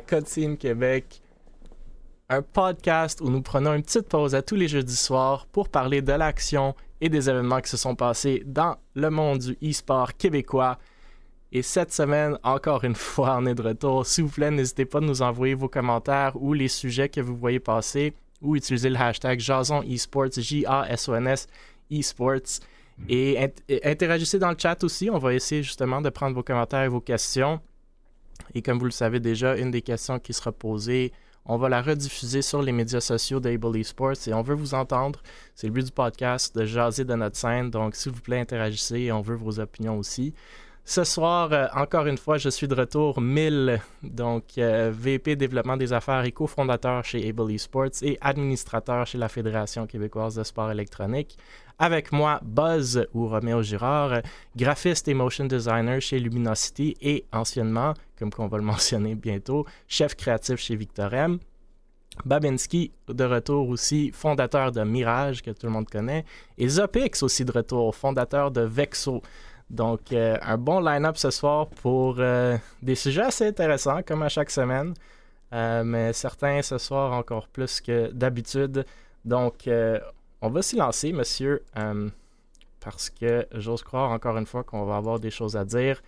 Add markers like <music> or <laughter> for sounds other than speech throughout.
à Cotine Québec, un podcast où nous prenons une petite pause à tous les jeudis soirs pour parler de l'action et des événements qui se sont passés dans le monde du e-sport québécois. Et cette semaine, encore une fois, on est de retour. S'il vous plaît, n'hésitez pas à nous envoyer vos commentaires ou les sujets que vous voyez passer ou utiliser le hashtag Jason Esports, J-A-S-O-N-S Esports. Et interagissez dans le chat aussi. On va essayer justement de prendre vos commentaires et vos questions. Et comme vous le savez déjà, une des questions qui sera posée, on va la rediffuser sur les médias sociaux d'Able Esports et on veut vous entendre. C'est le but du podcast de jaser de notre scène. Donc, s'il vous plaît, interagissez et on veut vos opinions aussi. Ce soir, euh, encore une fois, je suis de retour 1000, donc euh, VP développement des affaires et cofondateur chez Able Esports et administrateur chez la Fédération québécoise de sport électronique. Avec moi, Buzz ou Roméo Girard, graphiste et motion designer chez Luminosity et anciennement, comme qu'on va le <laughs> mentionner bientôt, chef créatif chez Victorem. Babinski, de retour aussi, fondateur de Mirage, que tout le monde connaît, et Zopix aussi de retour, fondateur de Vexo. Donc, euh, un bon line-up ce soir pour euh, des sujets assez intéressants, comme à chaque semaine, euh, mais certains ce soir encore plus que d'habitude. Donc, on va s'y lancer, monsieur, parce que j'ose croire encore une fois qu'on va avoir des choses à dire.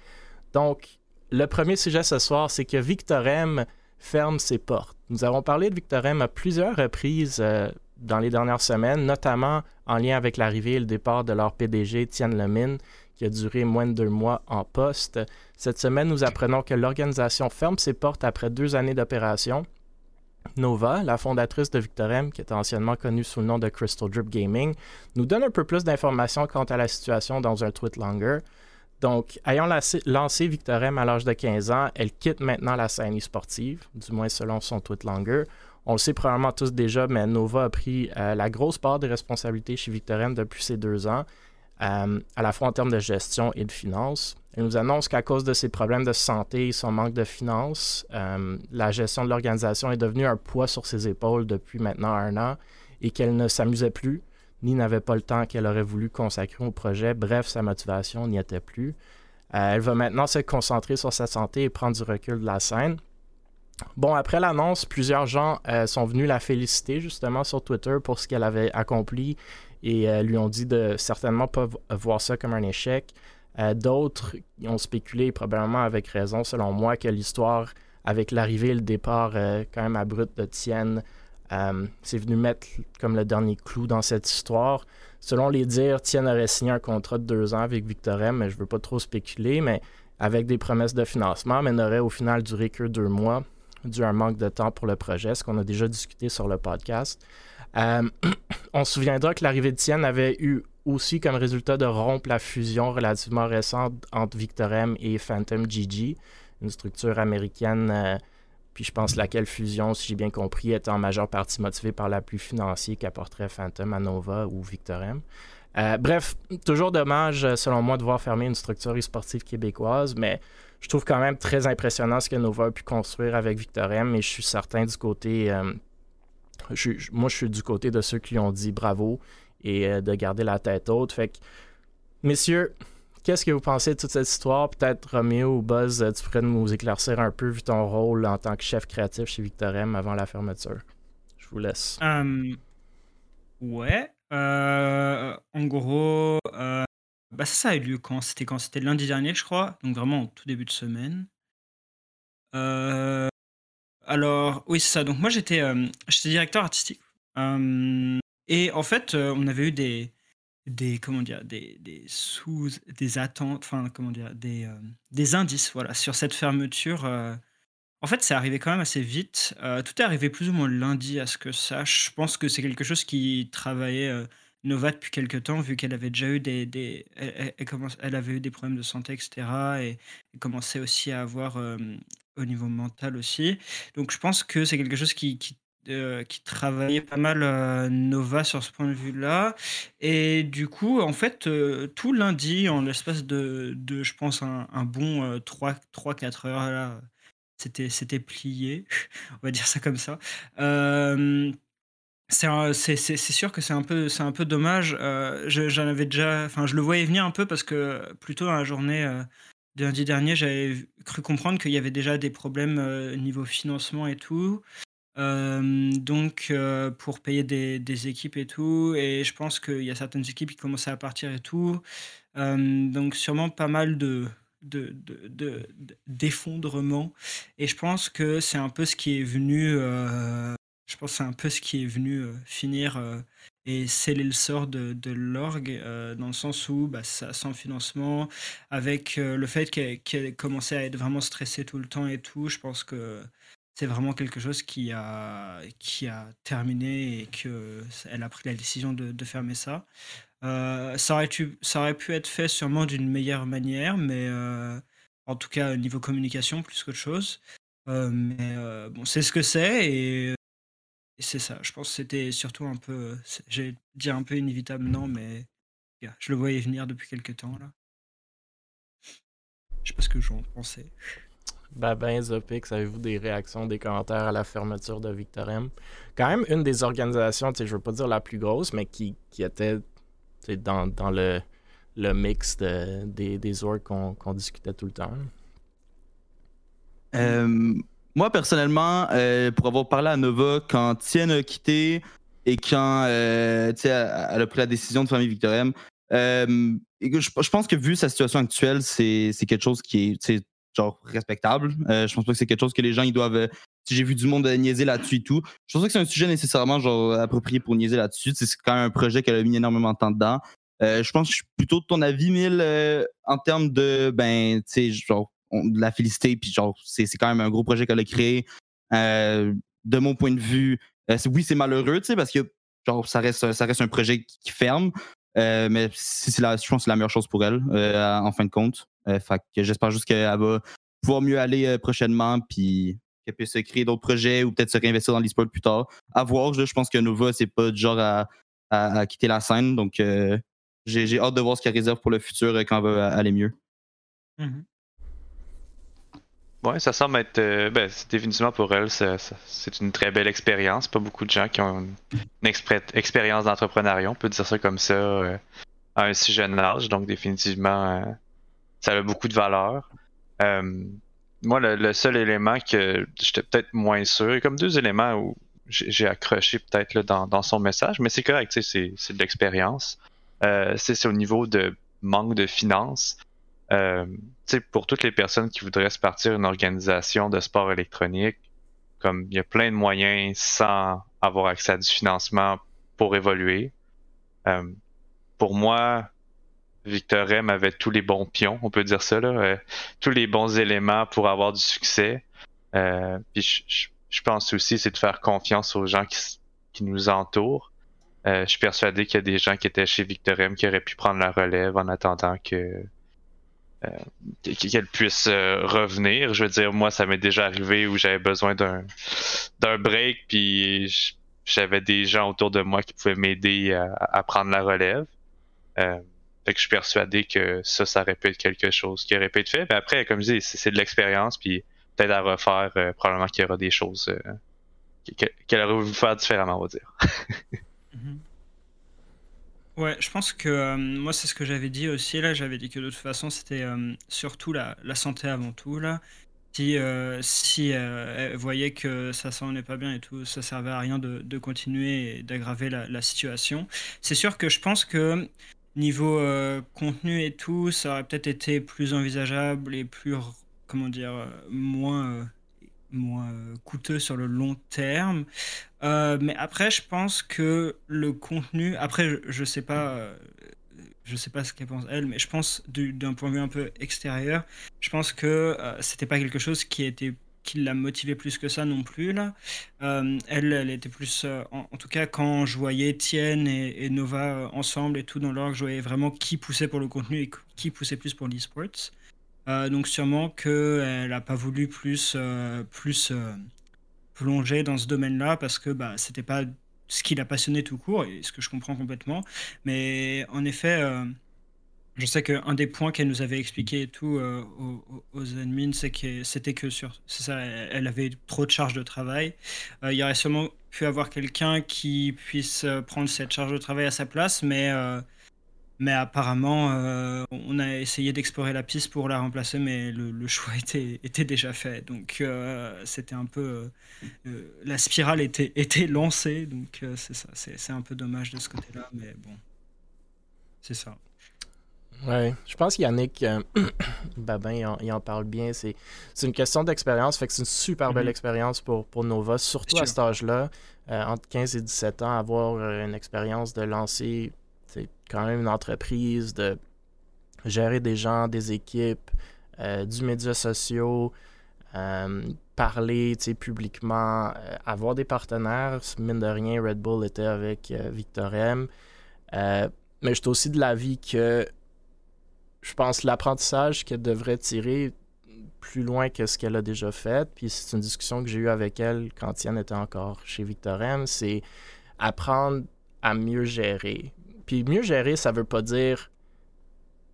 Donc, le premier sujet ce soir, c'est que Victorem ferme ses portes. Nous avons parlé de Victorem à plusieurs reprises dans les dernières semaines, notamment en lien avec l'arrivée et le départ de leur PDG, Tienne Lemine, qui a duré moins de deux mois en poste. Cette semaine, nous apprenons que l'organisation ferme ses portes après deux années d'opération. Nova, la fondatrice de Victorem, qui était anciennement connue sous le nom de Crystal Drip Gaming, nous donne un peu plus d'informations quant à la situation dans un tweet longer. Donc, ayant lancé Victorem à l'âge de 15 ans, elle quitte maintenant la scène e-sportive, du moins selon son tweet longer. On le sait probablement tous déjà, mais Nova a pris euh, la grosse part des responsabilités chez Victorem depuis ces deux ans euh, à la fois en termes de gestion et de finances. Elle nous annonce qu'à cause de ses problèmes de santé et son manque de finances, euh, la gestion de l'organisation est devenue un poids sur ses épaules depuis maintenant un an et qu'elle ne s'amusait plus, ni n'avait pas le temps qu'elle aurait voulu consacrer au projet. Bref, sa motivation n'y était plus. Euh, elle va maintenant se concentrer sur sa santé et prendre du recul de la scène. Bon, après l'annonce, plusieurs gens sont venus la féliciter justement sur Twitter pour ce qu'elle avait accompli et euh, lui ont dit de certainement pas voir ça comme un échec. Euh, d'autres ont spéculé, probablement avec raison, selon moi, que l'histoire avec l'arrivée et le départ euh, quand même abrupt de Tienne, c'est venu mettre comme le dernier clou dans cette histoire. Selon les dires, Tienne aurait signé un contrat de deux ans avec Victorem, mais je ne veux pas trop spéculer, mais avec des promesses de financement, mais n'aurait au final duré que deux mois, dû à un manque de temps pour le projet, ce qu'on a déjà discuté sur le podcast. Euh, <clears throat> on se souviendra que l'arrivée de Tienne avait eu aussi comme résultat de rompre la fusion relativement récente entre Victorem et Phantom GG, une structure américaine, euh, puis je pense laquelle fusion, si j'ai bien compris, est en majeure partie motivée par l'appui financier qu'apporterait Phantom à Nova ou Victorem. Euh, bref, toujours dommage, selon moi, de voir fermer une structure e-sportive québécoise, mais je trouve quand même très impressionnant ce que Nova a pu construire avec Victorem, et je suis certain du côté moi, je suis du côté de ceux qui ont dit bravo et euh, de garder la tête haute. Fait que, messieurs, qu'est-ce que vous pensez de toute cette histoire? Peut-être Roméo ou Buzz, euh, tu pourrais nous éclaircir un peu vu ton rôle en tant que chef créatif chez Victorem avant la fermeture. Je vous laisse. Hum, ouais. Euh, en gros, bah ça, ça a eu lieu quand? C'était quand? C'était lundi dernier, je crois. Donc vraiment tout début de semaine. Euh, alors, oui, c'est ça. Donc, moi, j'étais euh, directeur artistique. et en fait, euh, on avait eu des, comment dire, des, des sous, des attentes, enfin, comment dire, des, euh, des indices, voilà, sur cette fermeture. En fait, c'est arrivé quand même assez vite. tout est arrivé plus ou moins lundi, à ce que sache. Je pense que c'est quelque chose qui travaillait Nova depuis quelques temps, vu qu'elle avait déjà eu des, des elle, elle, avait eu des problèmes de santé, etc. Et, et commençait aussi à avoir au niveau mental aussi. Donc je pense que c'est quelque chose qui, qui, euh, qui travaillait pas mal euh, Nova sur ce point de vue-là. Et du coup, en fait, euh, tout lundi, en l'espace de, de, je pense, un, un bon 3-4 heures, là, c'était, c'était plié, <laughs> on va dire ça comme ça. c'est, c'est, sûr que c'est un peu, c'est un peu dommage. j'en avais déjà, enfin, je le voyais venir un peu parce que plutôt dans la journée lundi dernier, j'avais cru comprendre qu'il y avait déjà des problèmes niveau financement et tout. donc, pour payer des, équipes et tout, et je pense qu'il y a certaines équipes qui commençaient à partir et tout. donc, sûrement pas mal de, d'effondrement. Et je pense que c'est un peu ce qui est venu. je pense c'est un peu ce qui est venu finir et sceller le sort de, de l'orgue, euh, dans le sens où bah, sans financement, avec euh, le fait qu'elle commençait à être vraiment stressée tout le temps et tout, je pense que c'est vraiment quelque chose qui a, qui a terminé et qu'elle a pris la décision de, fermer ça. Euh, ça, aurait pu, ça aurait pu être fait sûrement d'une meilleure manière, mais en tout cas au niveau communication plus qu'autre chose. mais bon, c'est ce que c'est et c'est ça, je pense que c'était surtout un peu, j'ai dit un peu inévitable, non, mais je le voyais venir depuis quelques temps, là. Je sais pas ce que j'en pensais. Ben, Zopix, avez-vous des réactions, des commentaires à la fermeture de Victorem? Quand même une des organisations, je veux pas dire la plus grosse, mais qui, qui était dans, dans le, le mix des, des orgs qu'on discutait tout le temps. Euh, moi, personnellement, euh, pour avoir parlé à Nova quand Tien a quitté et quand euh, elle a pris la décision de fermer Victorem, euh, je, pense que vu sa situation actuelle, c'est quelque chose qui est genre respectable. je pense pas que c'est quelque chose que les gens ils doivent. si j'ai vu du monde niaiser là-dessus et tout, je pense pas que c'est un sujet nécessairement genre approprié pour niaiser là-dessus. C'est quand même un projet qu'elle a mis énormément de temps dedans. je pense que je suis plutôt de ton avis, Mille, en termes de ben, tu sais, genre de la féliciter. Puis genre, c'est quand même un gros projet qu'elle a créé. Euh, de mon point de vue, euh, oui, c'est malheureux, tu sais, parce que genre, ça reste, ça reste un projet qui, ferme. Euh, mais c'est la, je pense que c'est la meilleure chose pour elle, en fin de compte. fait que j'espère juste qu'elle va pouvoir mieux aller prochainement, puis qu'elle puisse créer d'autres projets ou peut-être se réinvestir dans l'e-sport plus tard. À voir, je, pense que Nova, c'est pas du genre à, à, quitter la scène. Donc, j'ai hâte de voir ce qu'elle réserve pour le futur quand elle va aller mieux. Mm-hmm. Oui, ça semble être. Euh, ben, définitivement pour elle, c'est une très belle expérience. Pas beaucoup de gens qui ont une, expérience d'entrepreneuriat, on peut dire ça comme ça, euh, à un si jeune âge. Donc, définitivement, euh, ça a beaucoup de valeur. moi, le, seul élément que j'étais peut-être moins sûr, comme deux éléments où j'ai accroché peut-être dans, dans, son message, mais c'est correct, c'est de l'expérience. c'est au niveau de manque de finances. Euh, pour toutes les personnes qui voudraient se partir une organisation de sport électronique, comme il y a plein de moyens sans avoir accès à du financement pour évoluer. Euh, pour moi, Victor M avait tous les bons pions, on peut dire ça, euh, tous les bons éléments pour avoir du succès. Puis je, pense aussi c'est de faire confiance aux gens qui, qui nous entourent. je suis persuadé qu'il y a des gens qui étaient chez Victor M qui auraient pu prendre la relève en attendant que euh, qu'elle puisse euh, revenir. Je veux dire, moi, ça m'est déjà arrivé où j'avais besoin d'un d'un break, puis j'avais des gens autour de moi qui pouvaient m'aider à, prendre la relève. Euh, fait que je suis persuadé que ça, ça aurait pu être quelque chose qui aurait pu être fait. Mais après, comme je dis, c'est de l'expérience, puis peut-être à refaire, probablement qu'il y aura des choses qu'elle aurait voulu faire différemment, on va dire. <laughs> Mm-hmm. Ouais, je pense que euh, moi, c'est ce que j'avais dit aussi. Là, j'avais dit que de toute façon, c'était euh, surtout la, la, santé avant tout. Là. Si, euh, si elle voyait que ça s'en est pas bien et tout, ça servait à rien de, de continuer et d'aggraver la, la, situation. C'est sûr que je pense que niveau contenu et tout, ça aurait peut-être été plus envisageable et plus, comment dire, moins moins coûteux sur le long terme. Euh, mais après, je pense que le contenu. Après, je, sais pas. Euh, je sais pas ce qu'elle pense elle, mais je pense d'un point de vue un peu extérieur, je pense que euh, c'était pas quelque chose qui qui l'a motivé plus que ça non plus là. elle, elle était plus, en, tout cas quand je voyais Etienne et, Nova ensemble et tout dans l'orgue, je voyais vraiment qui poussait pour le contenu et qui poussait plus pour l'e-sports. Euh, donc sûrement qu'elle n'a pas voulu plus, euh, plus euh, plonger dans ce domaine-là parce que bah, c'était pas ce qui l'a passionné tout court, et ce que je comprends complètement. Mais en effet, je sais qu'un des points qu'elle nous avait expliqué et tout aux, admins, c'est que c'était que sur ça, elle avait trop de charges de travail. il y aurait sûrement pu avoir quelqu'un qui puisse prendre cette charge de travail à sa place, mais Mais apparemment, euh, on a essayé d'explorer la piste pour la remplacer, mais le, choix <laughs> était, était, déjà fait. Donc, euh, c'était un peu. Euh, la spirale était, était lancée. Donc, c'est ça. C'est un peu dommage de ce côté-là, mais bon. C'est ça. Ouais, je pense qu'Yannick <clears throat> Babin, il en, il en, parle bien. C'est une question d'expérience. Fait que c'est une super belle mm-hmm. expérience pour, pour Nova, surtout à cet âge-là, entre 15 et 17 ans, avoir une expérience de lancer c'est quand même une entreprise, de gérer des gens, des équipes, euh, du média social, euh, parler publiquement, euh, avoir des partenaires. Mine de rien, Red Bull était avec Victor M. mais je suis aussi de l'avis que je pense l'apprentissage qu'elle devrait tirer plus loin que ce qu'elle a déjà fait. Puis c'est une discussion que j'ai eue avec elle quand Yann était encore chez Victor M. C'est apprendre à mieux gérer. Puis mieux gérer, ça veut pas dire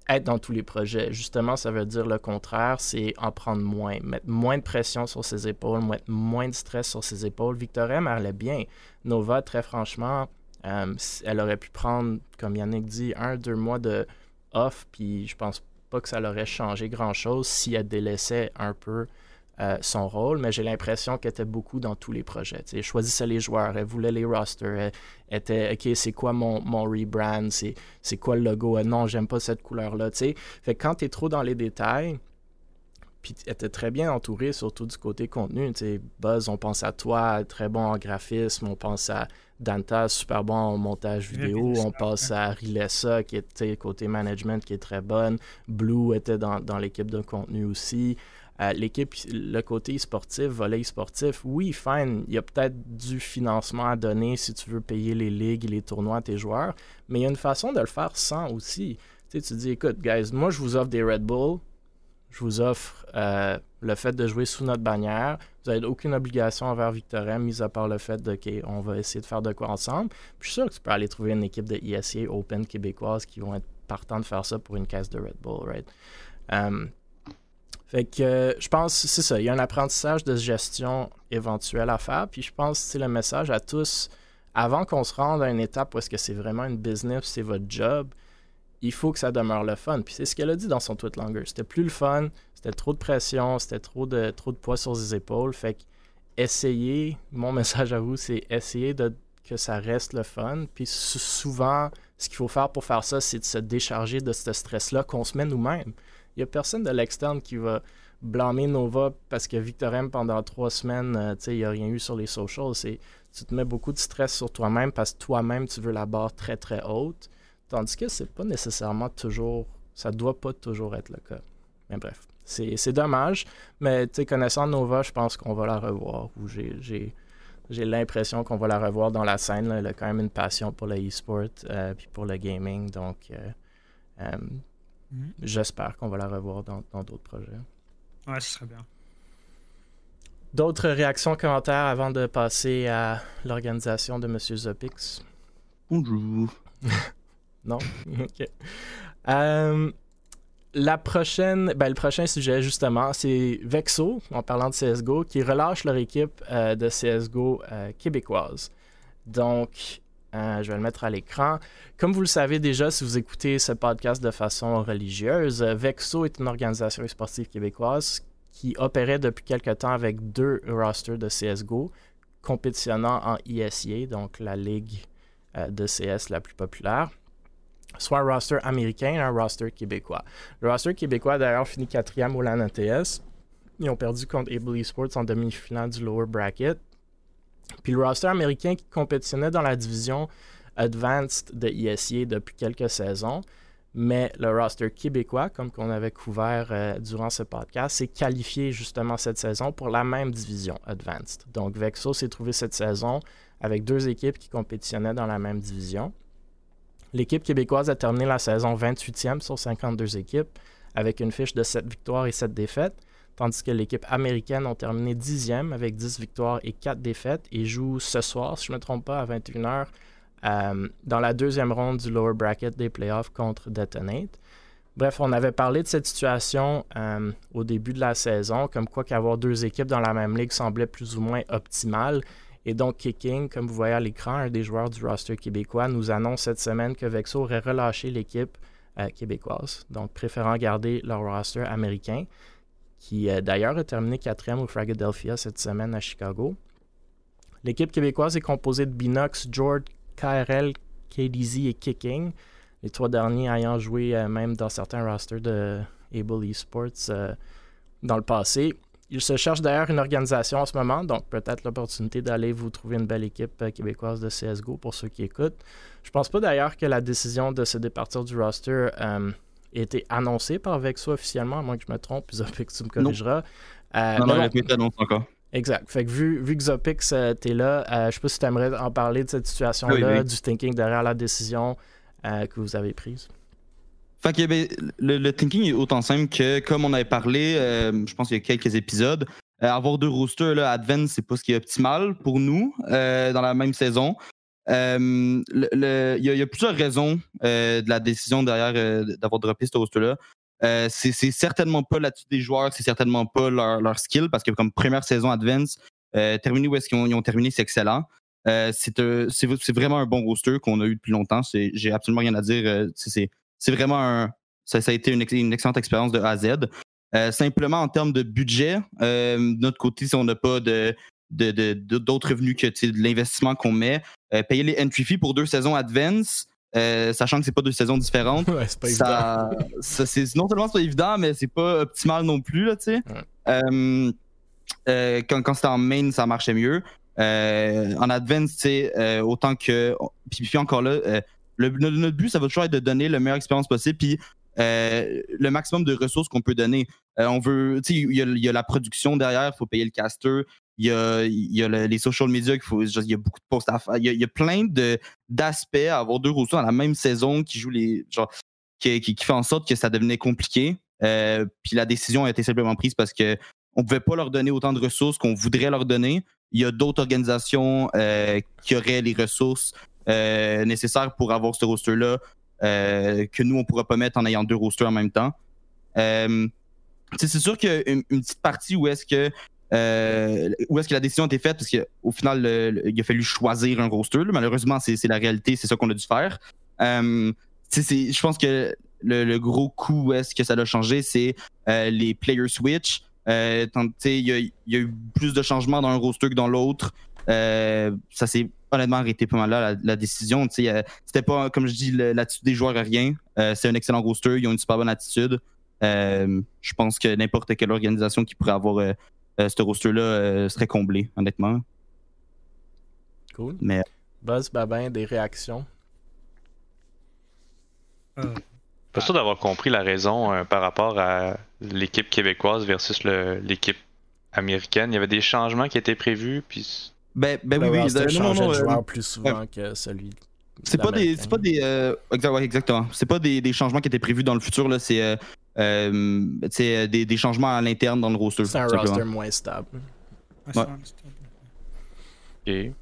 être dans tous les projets. Justement, ça veut dire le contraire, c'est en prendre moins, mettre moins de pression sur ses épaules, mettre moins de stress sur ses épaules. Victoria elle allait bien. Nova, très franchement, euh, elle aurait pu prendre, comme Yannick dit, un, deux mois de off, puis je pense pas que ça l'aurait changé grand-chose si elle délaissait un peu euh, son rôle, mais j'ai l'impression qu'elle était beaucoup dans tous les projets. Elle choisissait les joueurs, elle voulait les rosters, elle était OK, c'est quoi mon, mon rebrand, c'est quoi le logo, non, j'aime pas cette couleur-là. Fait que quand tu es trop dans les détails, puis elle était très bien entourée, surtout du côté contenu. Buzz, on pense à toi, très bon en graphisme, on pense à Danta, super bon en montage vidéo, on pense à Rilessa, qui était côté management, qui est très bonne. Blue était dans, dans l'équipe de contenu aussi. L'équipe, le côté sportif, volet sportif, oui, fine, il y a peut-être du financement à donner si tu veux payer les ligues les tournois à tes joueurs, mais il y a une façon de le faire sans aussi. Tu, sais, tu dis, écoute, guys, moi, je vous offre des Red Bull, je vous offre euh, le fait de jouer sous notre bannière. Vous n'avez aucune obligation envers Victoria, mis à part le fait de OK, on va essayer de faire de quoi ensemble. Puis je suis sûr que tu peux aller trouver une équipe de ISA Open québécoise qui vont être partants de faire ça pour une caisse de Red Bull, right? Euh, fait que euh, je pense, c'est ça, il y a un apprentissage de gestion éventuel à faire. Puis je pense, c'est le message à tous, avant qu'on se rende à une étape où est-ce que c'est vraiment une business, c'est votre job, il faut que ça demeure le fun. Puis c'est ce qu'elle a dit dans son tweet longer. C'était plus le fun, c'était trop de pression, c'était trop de, trop de poids sur les épaules. Fait que essayez, mon <laughs> message à vous, c'est essayer de, que ça reste le fun. Puis souvent, ce qu'il faut faire pour faire ça, c'est de se décharger de ce stress-là qu'on se met nous-mêmes. N'y a personne de l'externe qui va blâmer Nova parce que Victor M, pendant trois semaines, euh, il n'y a rien eu sur les socials. Tu te mets beaucoup de stress sur toi-même parce que toi-même, tu veux la barre très, très haute. Tandis que c'est pas nécessairement toujours. Ça doit pas toujours être le cas. Mais bref, c'est dommage. Mais connaissant Nova, je pense qu'on va la revoir. j'ai j'ai l'impression qu'on va la revoir dans la scène. Elle a quand même une passion pour le e-sport et euh, pour le gaming. Donc, euh, Mhm. J'espère qu'on va la revoir dans d'autres projets. Ouais, ce serait bien. D'autres réactions, commentaires avant de passer à l'organisation de M. Zopix? Bonjour. <laughs> non? OK. Euh, la prochaine, ben, le prochain sujet, justement, c'est Vexo, en parlant de CSGO, qui relâche leur équipe euh, de CSGO euh, québécoise. Donc, euh, je vais le mettre à l'écran. Comme vous le savez déjà, si vous écoutez ce podcast de façon religieuse, Vexo est une organisation sportive québécoise qui opérait depuis quelque temps avec deux rosters de CSGO, compétitionnant en ISIA, donc la ligue euh, de CS la plus populaire, soit un roster américain et un roster québécois. Le roster québécois, d'ailleurs, finit quatrième au LAN ATS. Ils ont perdu contre Able Esports en demi-finale du lower bracket. Puis le roster américain qui compétitionnait dans la division Advanced de ISIA depuis quelques saisons, mais le roster québécois, comme qu'on avait couvert euh, durant ce podcast, s'est qualifié justement cette saison pour la même division Advanced. Donc Vexo s'est trouvé cette saison avec deux équipes qui compétitionnaient dans la même division. L'équipe québécoise a terminé la saison 28e sur 52 équipes avec une fiche de 7 victoires et 7 défaites tandis que l'équipe américaine a terminé dixième avec 10 victoires et 4 défaites et joue ce soir, si je ne me trompe pas, à 21h euh, dans la deuxième ronde du lower bracket des playoffs contre Detonate. Bref, on avait parlé de cette situation euh, au début de la saison, comme quoi qu'avoir deux équipes dans la même ligue semblait plus ou moins optimal. Et donc, Kicking, comme vous voyez à l'écran, un des joueurs du roster québécois, nous annonce cette semaine que Vexo aurait relâché l'équipe euh, québécoise, donc préférant garder leur roster américain, qui euh, d'ailleurs a terminé quatrième au Philadelphia cette semaine à Chicago. L'équipe québécoise est composée de Binox, George, KRL, KDZ et Kicking, les trois derniers ayant joué euh, même dans certains rosters de Able Esports dans le passé. Il se cherche d'ailleurs une organisation en ce moment, donc peut-être l'opportunité d'aller vous trouver une belle équipe euh, québécoise de CSGO pour ceux qui écoutent. Je pense pas d'ailleurs que la décision de se départir du roster euh, été annoncée par Vexo officiellement, à moins que je me trompe, puis Zopix, tu me corrigeras. Euh, non, non, elle n'a pas encore. Exact. Fait que vu, vu que Zopix, t'es là, je sais pas si tu aimerais en parler de cette situation-là, du thinking derrière la décision que vous avez prise. Fait que ben, le, thinking est autant simple que, comme on avait parlé, euh, je pense qu'il y a quelques épisodes, euh, avoir deux roosters, là, Advent, c'est pas ce qui est optimal pour nous euh, dans la même saison. Il y, a plusieurs raisons de la décision derrière d'avoir droppé ce roster-là. c'est certainement pas l'attitude des joueurs, c'est certainement pas leur, skill, parce que comme première saison Advance, terminé où est-ce qu'ils ont, terminé, c'est excellent. c'est vraiment un bon roster qu'on a eu depuis longtemps. J'ai absolument rien à dire. c'est vraiment un. Ça, a été une, excellente expérience de A à Z. Euh, simplement en termes de budget, euh, de notre côté, si on n'a pas de, d'autres revenus que de l'investissement qu'on met. Euh, payer les entry fees pour deux saisons advance, sachant que c'est pas deux saisons différentes. <laughs> c'est pas ça, ça c'est, non seulement c'est pas évident, mais c'est pas optimal non plus. Là, quand, quand c'était en main, ça marchait mieux. en advance, autant que. Puis, puis encore là, notre but, ça va toujours être de donner la meilleure expérience possible, puis euh, le maximum de ressources qu'on peut donner. Euh, on veut, il y, a la production derrière, il faut payer le caster. Il y a, les social media, il faut, il y a beaucoup de posts à faire. Il y a, plein d'aspects à avoir deux ressources dans la même saison qui jouent les. Qui, qui, fait en sorte que ça devenait compliqué. Euh, puis la décision a été simplement prise parce que on pouvait pas leur donner autant de ressources qu'on voudrait leur donner. Il y a d'autres organisations qui auraient les ressources euh, nécessaire pour avoir ce roster-là euh, que nous, on ne pourra pas mettre en ayant deux rosters en même temps. Euh, c'est sûr qu'il y a une, petite partie où est-ce que où est-ce que la décision a été faite? Parce qu'au final il a fallu choisir un roster malheureusement c'est la réalité c'est ça qu'on a dû faire je pense que le, gros coup où est-ce que ça a changé c'est les player switch il y, a eu plus de changements dans un roster que dans l'autre ça s'est honnêtement arrêté pas mal là la, décision. Euh, c'était pas, comme je dis, l'attitude des joueurs à rien. Euh, c'est un excellent roster, ils ont une super bonne attitude. Euh, je pense que n'importe quelle organisation qui pourrait avoir ce roster-là serait comblée, honnêtement. Cool. Mais... Buzz, Babin, des réactions? Pas sûr d'avoir compris la raison par rapport à l'équipe québécoise versus l'équipe américaine. Il y avait des changements qui étaient prévus, puis ben, ben oui, oui. Non, non, de euh, joueur plus souvent que celui. C'est pas des, c'est pas des, euh, exactement. C'est pas des, des, changements qui étaient prévus dans le futur là. C'est, euh, euh des, des, changements à l'interne dans le roster. C'est un roster moins stable. Ouais. Ok.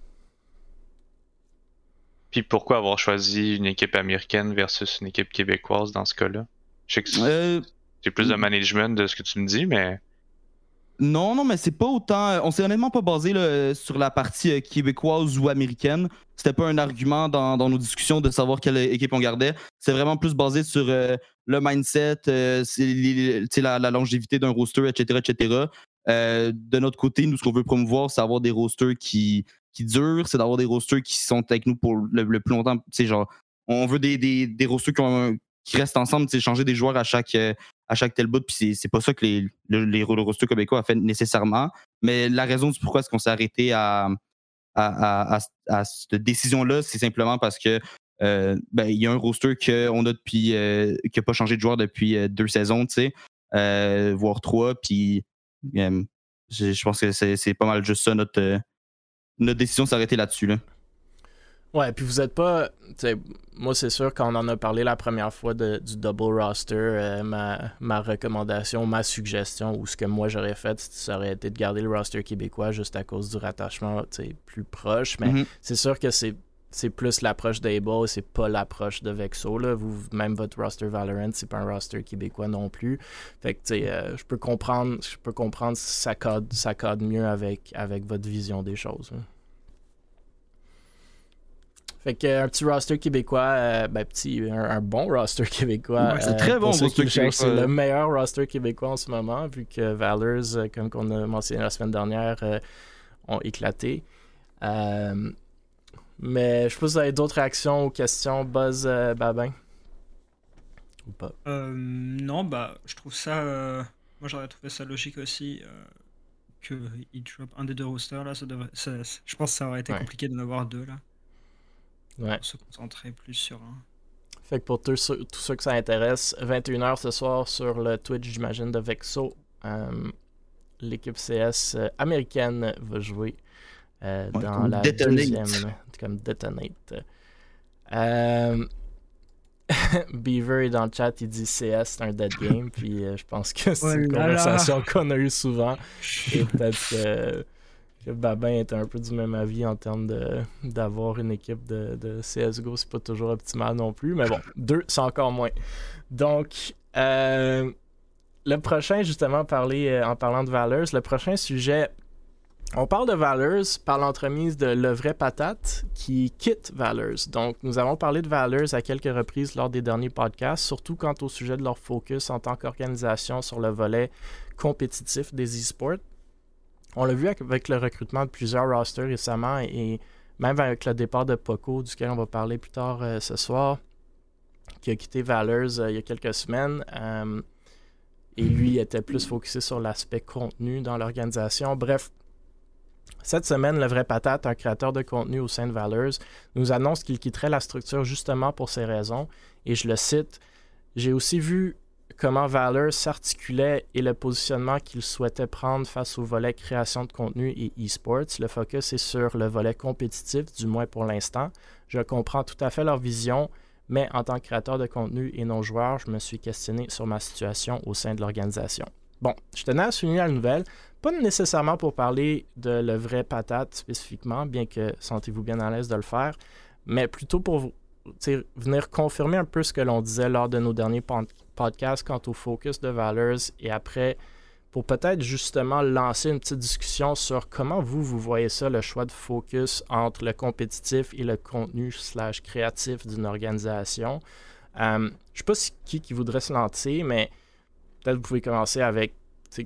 Puis pourquoi avoir choisi une équipe américaine versus une équipe québécoise dans ce cas-là? Je sais que c'est plus de management de ce que tu me dis, mais. Non, non, mais c'est pas autant. Euh, on s'est honnêtement pas basé sur la partie euh, québécoise ou américaine. C'était pas un argument dans, nos discussions de savoir quelle équipe on gardait. C'est vraiment plus basé sur euh, le mindset, la, la, longévité d'un roster, etc., etc. de notre côté, nous, ce qu'on veut promouvoir, c'est avoir des rosters qui, qui durent, c'est d'avoir des rosters qui sont avec nous pour le, plus longtemps. genre, on veut des, des, des rosters qui, restent ensemble, changer des joueurs à chaque, à chaque tel bout. Puis c'est pas ça que les, les, les rosters québécois a fait nécessairement. Mais la raison du pourquoi est-ce qu'on s'est arrêté à, à, cette décision-là, c'est simplement parce que euh, ben, il y a un roster qu'on a depuis euh, qui n'a pas changé de joueur depuis euh, deux saisons, tu sais, voire trois. Puis je pense que c'est pas mal juste ça notre, notre décision s'arrêter là-dessus. Là. Ouais, puis vous êtes pas. Moi, c'est sûr, quand on en a parlé la première fois du double roster, euh, ma, ma, recommandation, ma suggestion, ou ce que moi j'aurais fait, ça aurait été de garder le roster québécois juste à cause du rattachement plus proche. Mais mm-hmm. c'est sûr que c'est c'est plus l'approche d'Able, c'est pas l'approche de Vexo. Là. Vous, même votre roster Valorant, c'est pas un roster québécois non plus. Fait que, euh, je peux comprendre, je peux comprendre si ça code, ça code mieux avec, avec votre vision des choses. Fait que un petit roster québécois, euh, ben petit, un, un bon roster québécois. Ouais, c'est euh, très bon roster cherchent, C'est québécois. le meilleur roster québécois en ce moment, vu que Valors, euh, comme qu'on a mentionné la semaine dernière, euh, ont éclaté. Euh, mais je sais pas si vous avez d'autres réactions aux questions, Buzz euh, Babin. Ou pas. Euh, non, bah, je trouve ça. euh, moi, j'aurais trouvé ça logique aussi euh, qu'il drop un des deux rosters là. Ça devrait, ça- je pense que ça aurait été Ouais. compliqué d'en avoir deux là. Ouais. Pour se concentrer plus sur un. Fait que pour tous ceux, tous ceux que ça intéresse, 21h ce soir sur le Twitch, j'imagine, de Vexo, l'équipe CS américaine va jouer euh, Ouais, dans la Detonate. deuxième, comme Detonate. Euh, <laughs> Beaver est dans le chat, il dit CS c'est un dead game, puis euh, je pense que c'est une conversation qu'on a eue souvent. <laughs> Et peut-être que, que Babin est un peu du même avis en termes de d'avoir une équipe de, de CSGO. C'est pas toujours optimal non plus. Mais bon, deux, c'est encore moins. Donc, euh, le prochain, justement, parler, en parlant de Valors, le prochain sujet. On parle de Valors par l'entremise de Le Vrai Patate qui quitte Valors. Donc, nous avons parlé de Valors à quelques reprises lors des derniers podcasts, surtout quant au sujet de leur focus en tant qu'organisation sur le volet compétitif des e-sports. On l'a vu avec, le recrutement de plusieurs rosters récemment et même avec le départ de Poco, duquel on va parler plus tard euh, ce soir, qui a quitté Valors euh, il y a quelques semaines. euh, et lui était plus focusé sur l'aspect contenu dans l'organisation. Bref, cette semaine, le vrai patate, un créateur de contenu au sein de Valors, nous annonce qu'il quitterait la structure justement pour ces raisons. Et je le cite J'ai aussi vu comment Valor s'articulait et le positionnement qu'il souhaitait prendre face au volet création de contenu et e-sports. Le focus est sur le volet compétitif, du moins pour l'instant. Je comprends tout à fait leur vision, mais en tant que créateur de contenu et non joueur, je me suis questionné sur ma situation au sein de l'organisation. Bon, je tenais à souligner la nouvelle, pas nécessairement pour parler de le vrai patate spécifiquement, bien que sentez-vous bien à l'aise de le faire, mais plutôt pour venir confirmer un peu ce que l'on disait lors de nos derniers pod- podcasts quant au focus de Valors et après pour peut-être justement lancer une petite discussion sur comment vous, vous voyez ça, le choix de focus entre le compétitif et le contenu slash créatif d'une organisation. Euh, je sais pas si qui, qui voudrait se lancer, mais peut-être vous pouvez commencer avec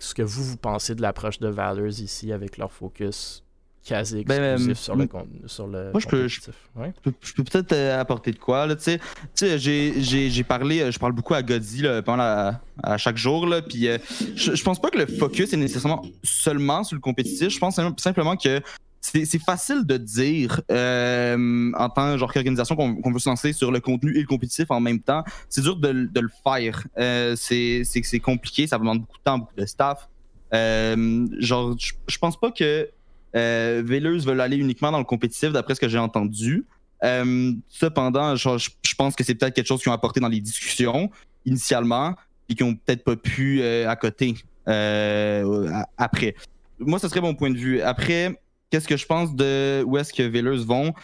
ce que vous, vous pensez de l'approche de Valors ici avec leur focus quasi Ben, exclusif euh, sur le contenu, sur le moi, je peux- je- compétitif. Ouais. Je peux- je peux peut-être euh, apporter de quoi, là, tu sais. Tu sais, j'ai- parlé, euh, je parle beaucoup à Godzi là, pendant la- à chaque jour, là, puis euh, je, je pense pas que le focus est nécessairement seulement sur le compétitif. Je pense sim- simplement que c'est facile de dire euh, en tant genre qu'organisation qu'on veut se lancer sur le contenu et le compétitif en même temps. C'est dur de, le- faire. Euh, c'est compliqué, ça demande beaucoup de temps, beaucoup de staff. Euh, genre, je pense pas que euh, Veilleuse veulent aller uniquement dans le compétitif, d'après ce que j'ai entendu. Euh, cependant, je, pense que c'est peut-être quelque chose qu'ils ont apporté dans les discussions initialement et qu'ils ont peut-être pas pu à côté après. Moi, ce serait mon point de vue. Après, qu'est-ce que je pense de où est-ce que Veilleuse vont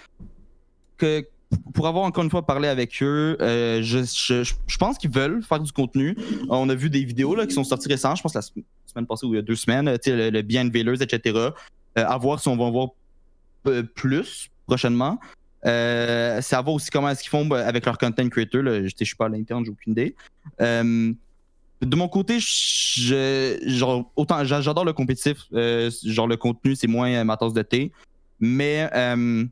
pour avoir encore une fois parlé avec eux, euh, je, pense qu'ils veulent faire du contenu. On a vu des vidéos là, qui sont sorties récemment, je pense la sem- semaine passée ou il y a deux semaines, le, le bien de Veilleuse, etc. Euh, à voir si on va en voir euh, plus prochainement. Euh, à voir aussi comment est-ce qu'ils font bah, avec leur content creator. Je, je suis pas à l'interne, j'ai aucune idée. Euh, de mon côté, genre, autant j'a- j'adore le compétitif. euh, genre le contenu, c'est moins euh, ma tasse de thé. Mais euh,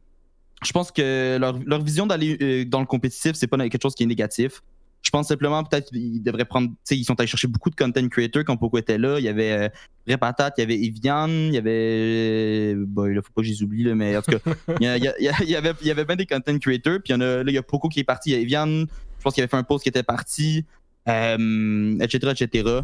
je pense que leur, vision d'aller euh, dans le compétitif, c'est pas quelque chose qui est négatif. Je pense simplement peut-être qu'ils devraient prendre. Tu sais, ils sont allés chercher beaucoup de content creators quand Poco était là. Il y avait euh, Vrai Patate, il y avait Evian, il y avait. Bon, il faut pas que je les oublie, mais en tout cas, il y, avait, il y avait bien des content creators. Puis il y en a, il y a Poco qui est parti, il y a Evian, je pense qu'il avait fait un post qui était parti, euh, etc., etc.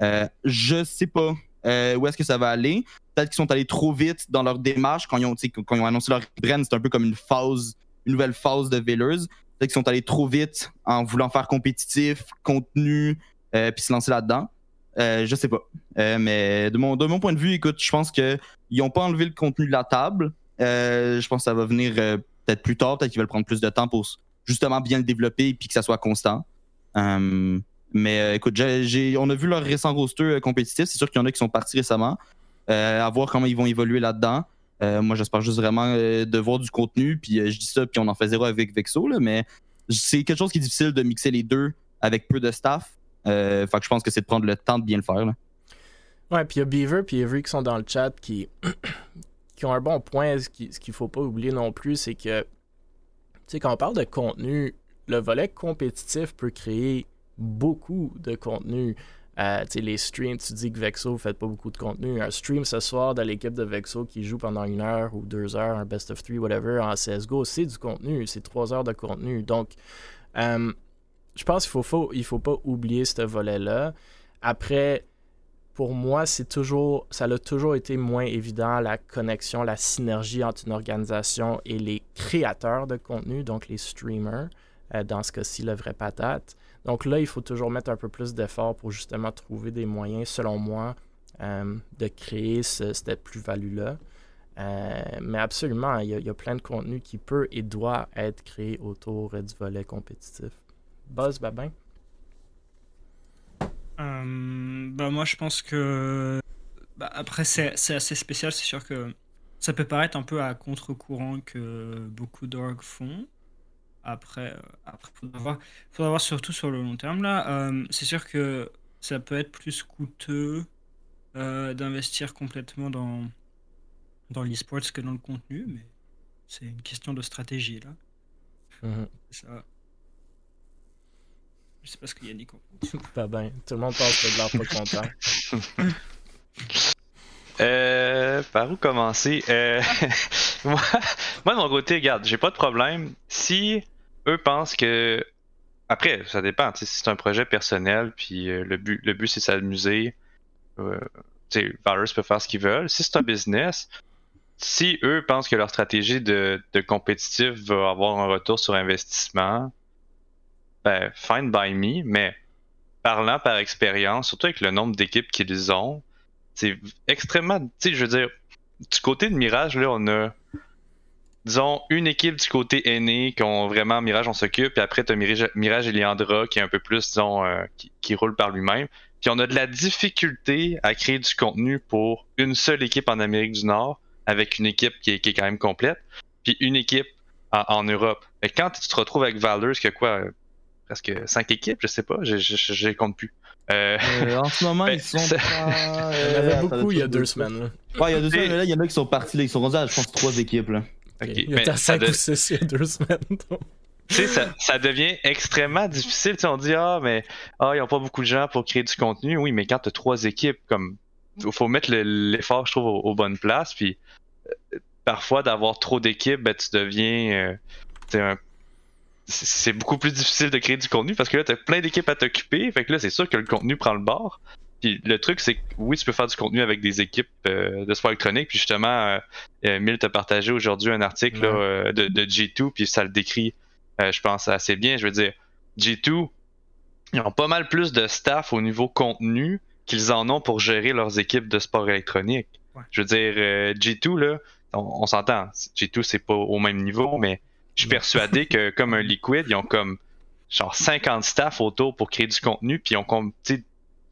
Euh, je sais pas euh, où est-ce que ça va aller. Peut-être qu'ils sont allés trop vite dans leur démarche quand ils ont, quand ils ont annoncé leur brand. C'est un peu comme une phase, une nouvelle phase de Veilers. Peut-être qu'ils sont allés trop vite en voulant faire compétitif, contenu, puis se lancer là-dedans. Je sais pas. Mais de mon, point de vue, écoute, je pense qu'ils n'ont pas enlevé le contenu de la table. Je pense que ça va venir peut-être plus tard. Peut-être qu'ils veulent prendre plus de temps pour justement bien le développer et puis que ça soit constant. Euh, mais euh, écoute, on a vu leur récent roster euh, compétitif. C'est sûr qu'il y en a qui sont partis récemment. À voir comment ils vont évoluer là-dedans. Moi, j'espère juste vraiment de voir du contenu. Puis je dis ça, puis on en fait zéro avec Vexo, là, mais c'est quelque chose qui est difficile de mixer les deux avec peu de staff. Euh, fait que je pense que c'est de prendre le temps de bien le faire. Là. Ouais, puis il y a Beaver puis Avery qui sont dans le chat qui, <coughs> qui ont un bon point. Ce qu'il ne faut pas oublier non plus, c'est que, tu sais, quand on parle de contenu, le volet compétitif peut créer beaucoup de contenu. Euh, les streams, tu dis que Vexo ne fait pas beaucoup de contenu. Un stream ce soir de l'équipe de Vexo qui joue pendant une heure ou deux heures, un best of three, whatever, en CSGO, c'est du contenu. C'est trois heures de contenu. Donc, euh, je pense qu'il faut, faut, il faut pas oublier ce volet-là. Après, pour moi, c'est toujours, ça a toujours été moins évident la connexion, la synergie entre une organisation et les créateurs de contenu, donc les streamers, euh, dans ce cas-ci, le vrai patate. Donc là, il faut toujours mettre un peu plus d'effort pour justement trouver des moyens, selon moi, euh, de créer ce, cette plus-value-là. Euh, mais absolument, il y, a, plein de contenu qui peut et doit être créé autour du volet compétitif. Buzz, Babin? Bah moi, je pense que. Bah, après, c'est assez spécial. C'est sûr que ça peut paraître un peu à contre-courant que beaucoup d'orgs font. Après, euh, après faudra, voir, faudra voir surtout sur le long terme. là. Euh, c'est sûr que ça peut être plus coûteux euh, d'investir complètement dans, dans l'e-sports que dans le contenu, mais c'est une question de stratégie là. C'est ça. Je sais pas ce que Yannick en pense. <laughs> Pas bien. Tout le monde pense que de l'air pas content. <laughs> Euh, par où commencer? Euh, <laughs> moi, moi, de mon côté, regarde, j'ai pas de problème. Si eux pensent que. Après, ça dépend. Si c'est un projet personnel, puis euh, le but, le but c'est s'amuser, euh, Valorous peut faire ce qu'ils veulent. Si c'est un business, si eux pensent que leur stratégie de, de compétitif va avoir un retour sur investissement, ben, fine by me, mais parlant par expérience, surtout avec le nombre d'équipes qu'ils ont, c'est extrêmement. Tu sais, je veux dire, du côté de Mirage, là, on a, disons, une équipe du côté aîné, qui ont vraiment Mirage, on s'occupe, puis après, tu as Mirage, Mirage et Leandra, qui est un peu plus, disons, euh, qui, qui roule par lui-même. Puis on a de la difficulté à créer du contenu pour une seule équipe en Amérique du Nord, avec une équipe qui est, qui est quand même complète, puis une équipe en, en Europe. Et quand tu te retrouves avec Valors, qui a quoi, euh, presque cinq équipes, je sais pas, je, je, je, je les compte plus. Euh, Euh, en ce moment, <laughs> Ben, ils sont pas. Il y en avait beaucoup il y a deux semaines. là. Ouais, il y a deux semaines, mais là, il y en a qui sont partis, là, ils sont rendus à, je pense, trois équipes. Là. Ok, il y a ça 5 de- ou 6 il y a deux semaines. <laughs> donc. tu sais, ça, ça devient extrêmement difficile. On dit, ah, mais ah, ils n'ont pas beaucoup de gens pour créer du contenu. Oui, mais quand tu as trois équipes, comme faut, faut mettre le- l'effort, je trouve, aux, aux bonnes places. Puis euh, parfois, d'avoir trop d'équipes, ben, tu deviens. euh, un- c'est beaucoup plus difficile de créer du contenu parce que là, tu as plein d'équipes à t'occuper. Fait que là, c'est sûr que le contenu prend le bord. Puis le truc, c'est que oui, tu peux faire du contenu avec des équipes euh, de sport électronique. Puis justement, euh, euh, Mille t'a partagé aujourd'hui un article Ouais. euh, de, de G2, puis ça le décrit, je pense, assez bien. Je veux dire, G2, ils ont pas mal plus de staff au niveau contenu qu'ils en ont pour gérer leurs équipes de sport électronique. Ouais. Je veux dire, euh, G2, là, on, on s'entend, G2, c'est pas au même niveau, mais je suis persuadé que comme un Liquid, ils ont comme genre 50 staff autour pour créer du contenu, puis ils ont comme,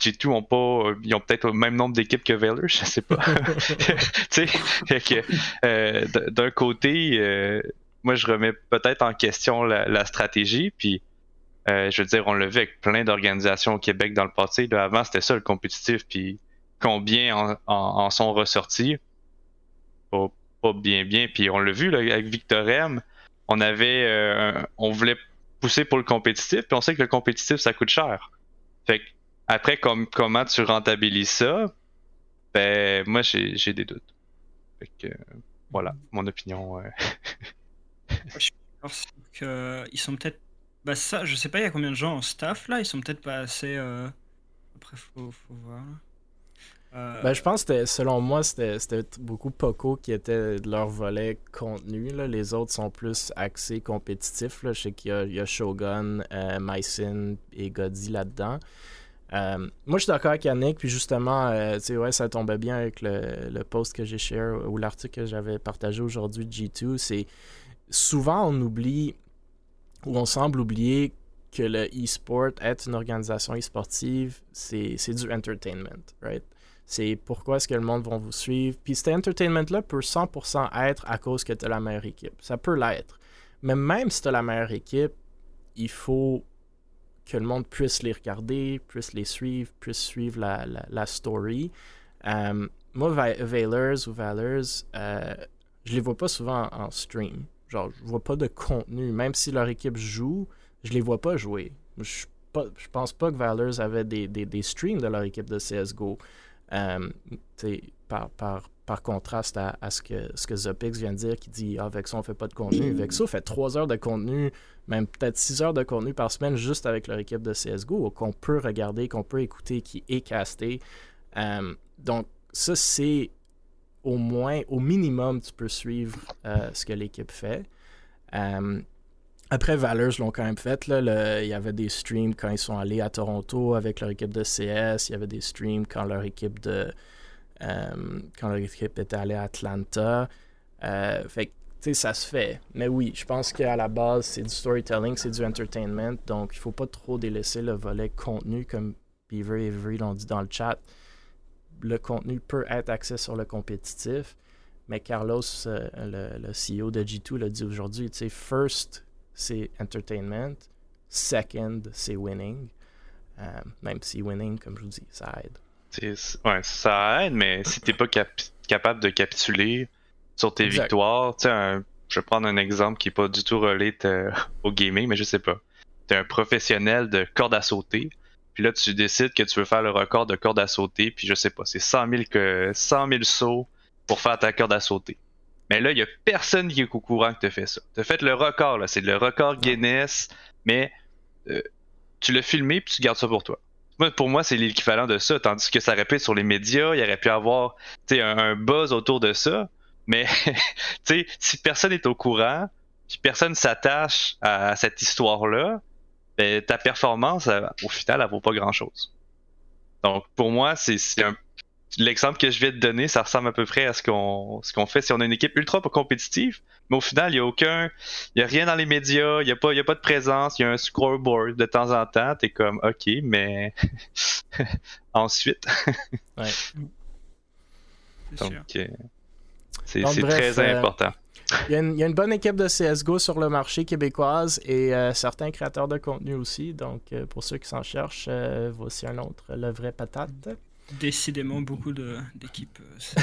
G2 ont pas, euh, ils ont peut-être le même nombre d'équipes que Valor, <laughs> je sais pas. <laughs> tu sais, euh, d'un côté, euh, moi je remets peut-être en question la, stratégie, puis je veux dire, on l'a vu avec plein d'organisations au Québec dans le passé. Avant, c'était ça le compétitif, puis combien en, sont ressortis? Pas, bien, bien. Puis on l'a vu avec Victor M. On avait, on voulait pousser pour le compétitif, puis on sait que le compétitif ça coûte cher. Fait que après, comme, comment tu rentabilises ça? Ben, moi j'ai des doutes. Fait que voilà, mon opinion. euh. <laughs> Alors, c'est que, ils sont peut-être. Bah, ça, je sais pas, il y a combien de gens en staff là? Ils sont peut-être pas assez. euh, Après, faut, faut voir. Euh, Ben, je pense que selon moi, c'était beaucoup Poco qui était de leur volet contenu. Là. Les autres sont plus axés compétitifs. Là. Je sais qu'il y, a- il y a Shogun, euh, Mycin et Godzi là-dedans. Euh, moi, je suis d'accord avec Yannick. Puis justement, euh, ouais, ça tombait bien avec le, post que j'ai share ou l'article que j'avais partagé aujourd'hui de G2. C'est souvent on oublie ou on semble oublier que le e-sport, être une organisation e-sportive, c'est du entertainment, right? C'est pourquoi est-ce que le monde va vous suivre? Puis cet entertainment-là peut 100% être à cause que tu as la meilleure équipe. Ça peut l'être. Mais même si tu as la meilleure équipe, il faut que le monde puisse les regarder, puisse les suivre, puisse suivre la, story. Euh, moi, Valors ou Valors, euh, je les vois pas souvent en, stream. Genre, je vois pas de contenu. Même si leur équipe joue, je les vois pas jouer. Je, pas, je pense pas que Valors avait des, des, streams de leur équipe de CSGO. Euh, par, par, par contraste à, ce que, ce que Zopix vient de dire, qui dit Ah, Vexo, on fait pas de contenu. Vexo fait 3 heures de contenu, même peut-être 6 heures de contenu par semaine juste avec leur équipe de CSGO, qu'on peut regarder, qu'on peut écouter, qui est casté. Euh, donc, ça, c'est au moins, au minimum, tu peux suivre euh, ce que l'équipe fait. Euh, après, Valors l'ont quand même fait. Il y avait des streams quand ils sont allés à Toronto avec leur équipe de CS. Il y avait des streams quand leur équipe de quand leur équipe était allée à Atlanta. Euh, fait que, ça se fait. Mais oui, je pense qu'à la base, c'est du storytelling, c'est du entertainment. Donc, il faut pas trop délaisser le volet contenu, comme Beaver et Avery l'ont dit dans le chat. Le contenu peut être axé sur le compétitif. Mais Carlos, euh, le, CEO de G2, l'a dit aujourd'hui, tu first, c'est entertainment. Second, c'est winning. même si winning, comme je vous dis, ça aide ouais, ça aide, mais si t'es pas capable de capituler sur tes victoires, tu sais, je vais prendre un exemple qui est pas du tout relé au gaming, mais je sais pas. T'es un professionnel de corde à sauter, puis là tu décides que tu veux faire le record de corde à sauter, puis je sais pas, c'est 100 000, que, 100 000 sauts pour faire ta corde à sauter. Mais là, il y a personne qui est au courant que tu fait ça. Tu fait le record, là, c'est le record Guinness, mais euh, tu l'as filmé puis tu gardes ça pour toi pour moi, c'est l'équivalent de ça. Tandis que ça répète sur les médias, il aurait pu avoir un, un buzz autour de ça. Mais <laughs> si personne n'est au courant, puis personne s'attache à, cette histoire-là, ben, ta performance, au final, elle vaut pas grand-chose. Donc, pour moi, c'est un l'exemple que je viens de donner, ça ressemble à peu près à ce qu'on ce qu'on fait si on a une équipe ultra compétitive, mais au final, il n'y a aucun. Il y a rien dans les médias, il n'y a, pas, a pas de présence, il y a un scoreboard de temps en temps. T'es comme OK, mais <laughs> ensuite. ouais. <laughs> Donc, euh, c'est très euh, important. Il y, a une, bonne équipe de CSGO sur le marché québécoise et euh, certains créateurs de contenu aussi. Donc, pour ceux qui s'en cherchent, voici un autre, le vrai patate. Décidément, beaucoup d'équipes. <laughs>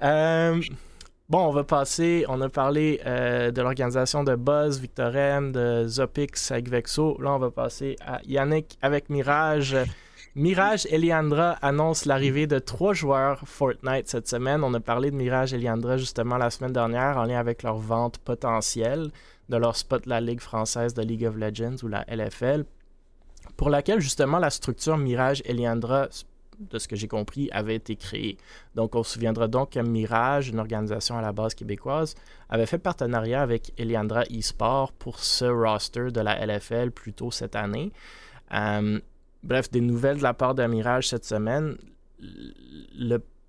Euh, bon, on va passer. On a parlé euh, de l'organisation de Buzz, Victorem, de Zopix avec Vexo. Là, on va passer à Yannick avec Mirage. Mirage Eliandra annonce l'arrivée de trois joueurs Fortnite cette semaine. On a parlé de Mirage Eliandra justement la semaine dernière en lien avec leur vente potentielle de leur spot la Ligue française de League of Legends ou la LFL pour laquelle justement la structure Mirage Eliandra, de ce que j'ai compris, avait été créée. Donc on se souviendra donc que Mirage, une organisation à la base québécoise, avait fait partenariat avec Eliandra eSport pour ce roster de la LFL plus tôt cette année. Euh, bref, des nouvelles de la part de Mirage cette semaine.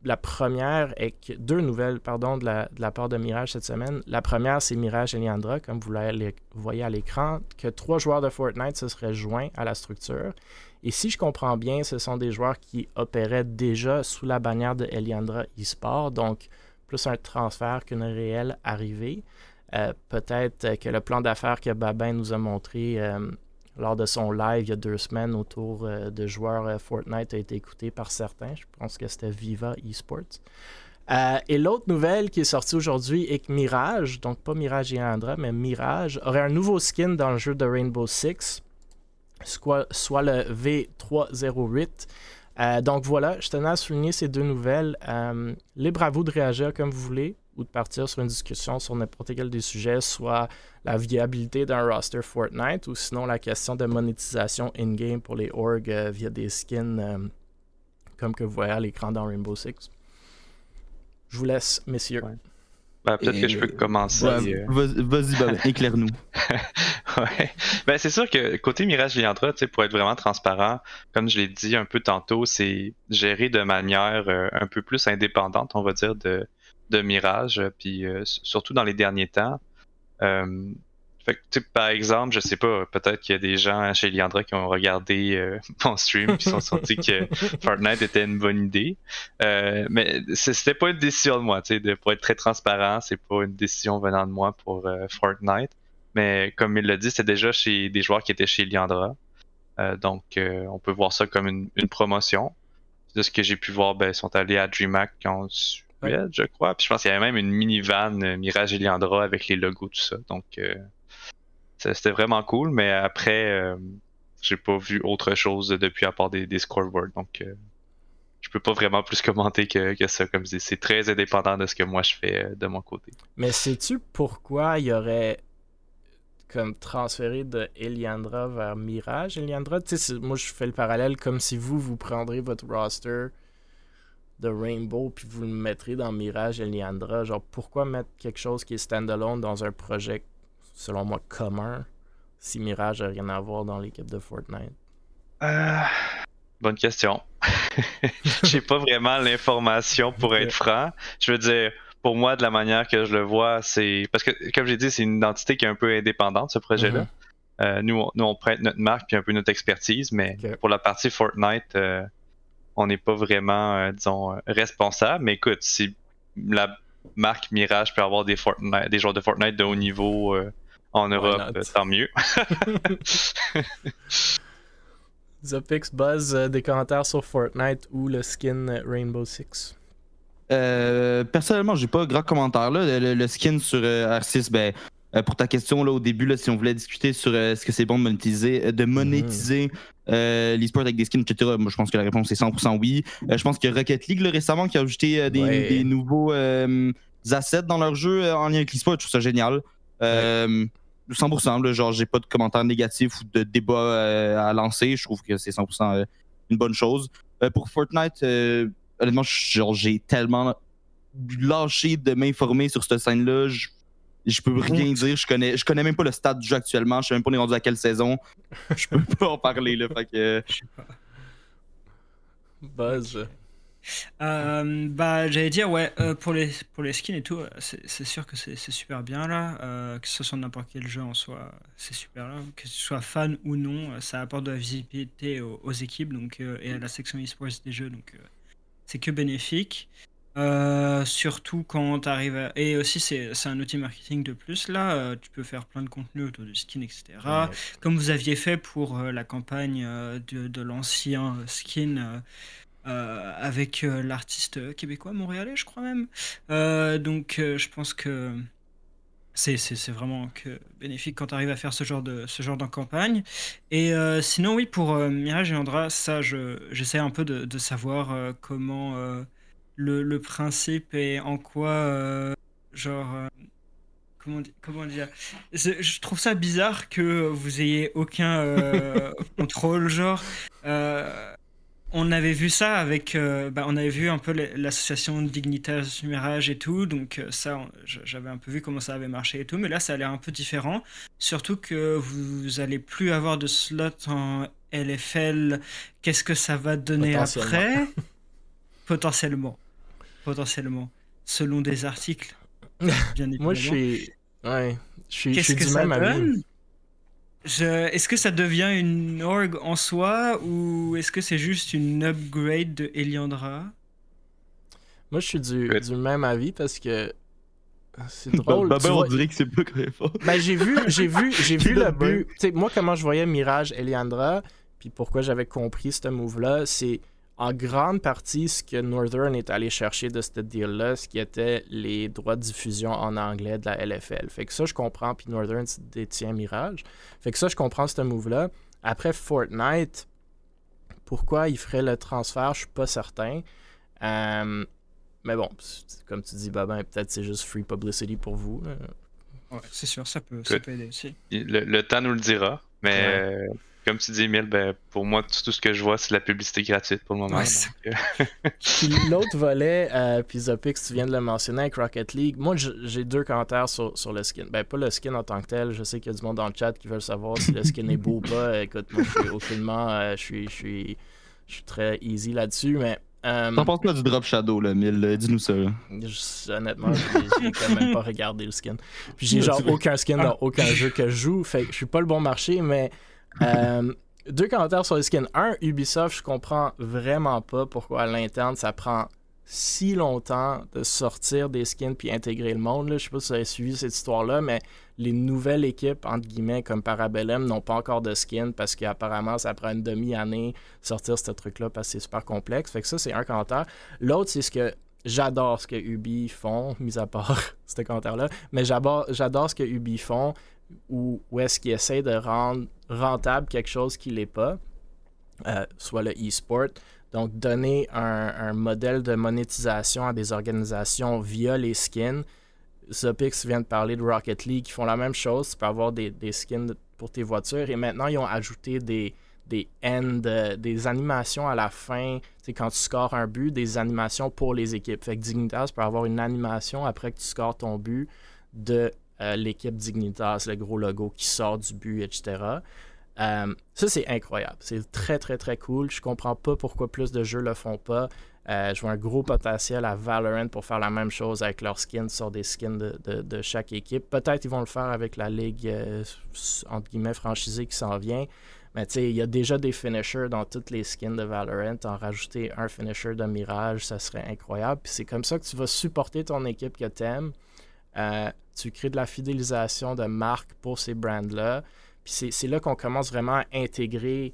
La première est que deux nouvelles pardon, de, la, part de Mirage cette semaine. La première, c'est Mirage Eliandra, comme vous le voyez à l'écran, que trois joueurs de Fortnite se seraient joints à la structure. Et si je comprends bien, ce sont des joueurs qui opéraient déjà sous la bannière de Eliandra eSport, donc plus un transfert qu'une réelle arrivée. Euh, peut-être que le plan d'affaires que Babin nous a montré euh, lors de son live il y a deux semaines autour euh, de joueurs euh, Fortnite a été écouté par certains. Je pense que c'était Viva Esports. Euh, et l'autre nouvelle qui est sortie aujourd'hui est que Mirage, donc pas Mirage et Andra, mais Mirage, aurait un nouveau skin dans le jeu de Rainbow Six, soit, soit le V308. donc voilà, je tenais à souligner ces deux nouvelles. libre à vous de réagir comme vous voulez ou de partir sur une discussion sur n'importe quel des sujets, soit la viabilité d'un roster Fortnite ou sinon la question de monétisation in-game pour les orgs euh, via des skins euh, comme que vous voyez à l'écran dans Rainbow Six? Je vous laisse, messieurs. Ben, peut-être que je peux commencer. Euh. Vas-y, <laughs> éclaire-nous. ouais. Ben, c'est sûr que côté Mirage Liandra, pour être vraiment transparent, comme je l'ai dit un peu tantôt, c'est géré de manière un peu plus indépendante, on va dire, de, de Mirage, puis surtout dans les derniers temps. Euh, Fait que, par exemple, je sais pas, peut-être qu'il y a des gens chez Liandra qui ont regardé euh, <laughs> mon stream et qui sont sortis que <laughs> Fortnite était une bonne idée. Euh, mais c'était pas une décision de moi, tu sais, de, pour être très transparent, c'est pas une décision venant de moi pour euh, Fortnite. Mais comme il l'a dit, c'était déjà chez des joueurs qui étaient chez Liandra. Euh, donc, euh, on peut voir ça comme une, une promotion. De ce que j'ai pu voir, ben, ils sont allés à DreamHack Suède, je crois. Puis je pense qu'il y avait même une minivan euh, Mirage Eliandra avec les logos, tout ça. Donc, euh, c'était vraiment cool. Mais après, euh, j'ai pas vu autre chose depuis à part des, des scoreboards. Donc, euh, je peux pas vraiment plus commenter que, que ça. Comme je dis, c'est très indépendant de ce que moi je fais de mon côté. Mais sais-tu pourquoi il y aurait comme transféré de Eliandra vers Mirage Eliandra, tu sais, moi je fais le parallèle comme si vous, vous prendrez votre roster de Rainbow puis vous le mettrez dans Mirage Eliandra. Genre, pourquoi mettre quelque chose qui est standalone dans un projet, selon moi, commun si Mirage n'a rien à voir dans l'équipe de Fortnite? Euh, bonne question. <laughs> J'ai pas vraiment l'information pour être franc. Je veux dire, pour moi, de la manière que je le vois, c'est. Parce que, comme j'ai dit, c'est une identité qui est un peu indépendante, ce projet-là. Mhm. Euh, nous, on, nous, on prête notre marque puis un peu notre expertise, mais pour la partie Fortnite, euh, on n'est pas vraiment, euh, disons, euh, responsable. Mais écoute, si la marque Mirage peut avoir des, Fortnite, des joueurs de Fortnite de haut niveau euh, en Europe, tant mieux. <laughs> <laughs> Zopix Buzz, euh, des commentaires sur Fortnite ou le skin Rainbow Six Euh, personnellement, j'ai pas grand commentaire là. Le, le- le skin sur euh, R6, ben, euh, pour ta question là au début, là, si on voulait discuter sur euh, est-ce que c'est bon de monétiser, euh, de monétiser euh, l'e-sport avec des skins, etc. Moi, je pense que la réponse est 100% oui. Euh, je pense que Rocket League là, récemment qui a ajouté euh, des, Ouais. des nouveaux euh, assets dans leur jeu en lien avec l'e-sport. Je trouve ça génial. Euh, 100%, là, genre, j'ai pas de commentaires négatifs ou de débat à lancer. Je trouve que c'est 100% euh, une bonne chose. Pour Fortnite, euh, honnêtement, j'ai tellement lâché de m'informer sur cette scène-là. Je, je peux rien dire. Je connais, je connais même pas le stade du jeu actuellement. Je sais même pas on est rendu à quelle saison. <laughs> Je peux pas en parler, là. Fait que, euh, Je sais pas. Buzz. Euh, bah, j'allais dire, ouais, euh, pour, les, pour les skins et tout, c'est sûr que c'est super bien là. euh, que ce soit n'importe quel jeu en soi, c'est super là. Que tu sois fan ou non, ça apporte de la visibilité aux, aux équipes donc, euh, et à la section e-sports des jeux, donc euh, c'est que bénéfique. Euh, surtout quand tu arrives à... Et aussi, c'est c'est un outil marketing de plus là. euh, tu peux faire plein de contenu autour du skin, etc. Ouais. Comme vous aviez fait pour euh, la campagne euh, de, de l'ancien skin euh, euh, avec euh, l'artiste québécois, montréalais, je crois même. Euh, donc, euh, je pense que c'est c'est- c'est vraiment que bénéfique quand tu arrives à faire ce genre de ce genre de campagne. Et euh, sinon, oui, pour euh, Mirage et Andra, ça, je- j'essaie un peu de, de savoir euh, comment euh, le, le principe et en quoi, euh, genre. euh, Comment, comment dire je, trouve ça bizarre que vous ayez aucun euh, <laughs> contrôle, genre. On avait vu ça avec, bah, on avait vu un peu l'association Dignitas Mirage et tout, donc ça, j'avais un peu vu comment ça avait marché et tout, mais là, ça a l'air un peu différent, surtout que vous allez plus avoir de slot en LFL. Qu'est-ce que ça va donner après? Potentiellement, potentiellement, selon des articles. <laughs> Bien Moi, je suis. Ouais. Je suis, je Qu'est-ce suis que ça même avis. donne? Je- Est-ce que ça devient une org en soi ou est-ce que c'est juste une upgrade de Eliandra Moi, je suis du, Ouais. du même avis parce que c'est <laughs> drôle. Babin, tu on vois- dirait que c'est pas très fort. Ben, j'ai vu, j'ai vu, <laughs> j'ai vu le but. Tu sais, moi, comment je voyais Mirage Eliandra, puis pourquoi j'avais compris ce move-là, c'est en grande partie ce que Northern est allé chercher de ce deal-là, ce qui était les droits de diffusion en anglais de la LFL. Fait que ça, je comprends, puis Northern détient Mirage. Fait que ça, je comprends ce move-là. Après Fortnite, pourquoi il ferait le transfert, je suis pas certain. Euh, mais bon, c'est- comme tu dis, Babin, peut-être c'est juste free publicity pour vous. Ouais, c'est sûr, ça peut, ça peut aider aussi. Le, le temps nous le dira. Mais Ouais. euh, comme tu dis, Emile, ben, pour moi, tout, tout ce que je vois, c'est de la publicité gratuite pour le moment. Ouais, donc, c'est- euh, <laughs> Puis l'autre volet, euh, puis Zopix, tu viens de le mentionner avec Rocket League. Moi, j'ai deux commentaires sur, sur le skin. Ben, pas le skin en tant que tel. Je sais qu'il y a du monde dans le chat qui veut savoir si le skin est beau ou pas. <laughs> Écoute, moi, je suis aucunement. euh, je suis. Je suis. Je suis très easy là-dessus, mais Euh, T'en penses quoi du Drop Shadow, là, Mille? Euh, Dis-nous ça. là. je- honnêtement, j'ai quand même pas regardé le skin. Puis j'ai <laughs> genre aucun skin dans aucun jeu que je joue, fait que je suis pas le bon marché, mais euh, deux commentaires sur les skins. Un, Ubisoft, je comprends vraiment pas pourquoi à l'interne ça prend si longtemps de sortir des skins puis intégrer le monde. Là. Je sais pas si vous avez suivi cette histoire-là, mais les nouvelles équipes, entre guillemets, comme Parabellum, n'ont pas encore de skin parce qu'apparemment, ça prend une demi-année sortir ce truc-là parce que c'est super complexe. Fait que ça, c'est un commentaire. L'autre, c'est ce que j'adore ce que Ubi font, mis à part <laughs> ce commentaire-là, mais j'adore ce que Ubi font où est-ce qu'ils essaient de rendre rentable quelque chose qui l'est pas, euh, soit le e-sport. Donc, donner un, modèle de monétisation à des organisations via les skins. Zopix vient de parler de Rocket League qui font la même chose. Tu peux avoir des, skins pour tes voitures. Et maintenant, ils ont ajouté des, des end, des animations à la fin. C'est quand tu scores un but, des animations pour les équipes. Fait que Dignitas peut avoir une animation après que tu scores ton but de euh, l'équipe Dignitas, le gros logo qui sort du but, etc. Euh, ça, c'est incroyable. C'est très, très, très cool. Je comprends pas pourquoi plus de jeux le font pas. Euh, je vois un gros potentiel à Valorant pour faire la même chose avec leurs skins sur des skins de, de- chaque équipe. Peut-être ils vont le faire avec la ligue entre guillemets franchisée qui s'en vient. Mais tu sais, il y a déjà des finishers dans toutes les skins de Valorant. En rajouter un finisher de Mirage, ça serait incroyable. Puis c'est comme ça que tu vas supporter ton équipe que t'aimes. Euh, tu crées de la fidélisation de marque pour ces brands-là. Puis c'est- là qu'on commence vraiment à intégrer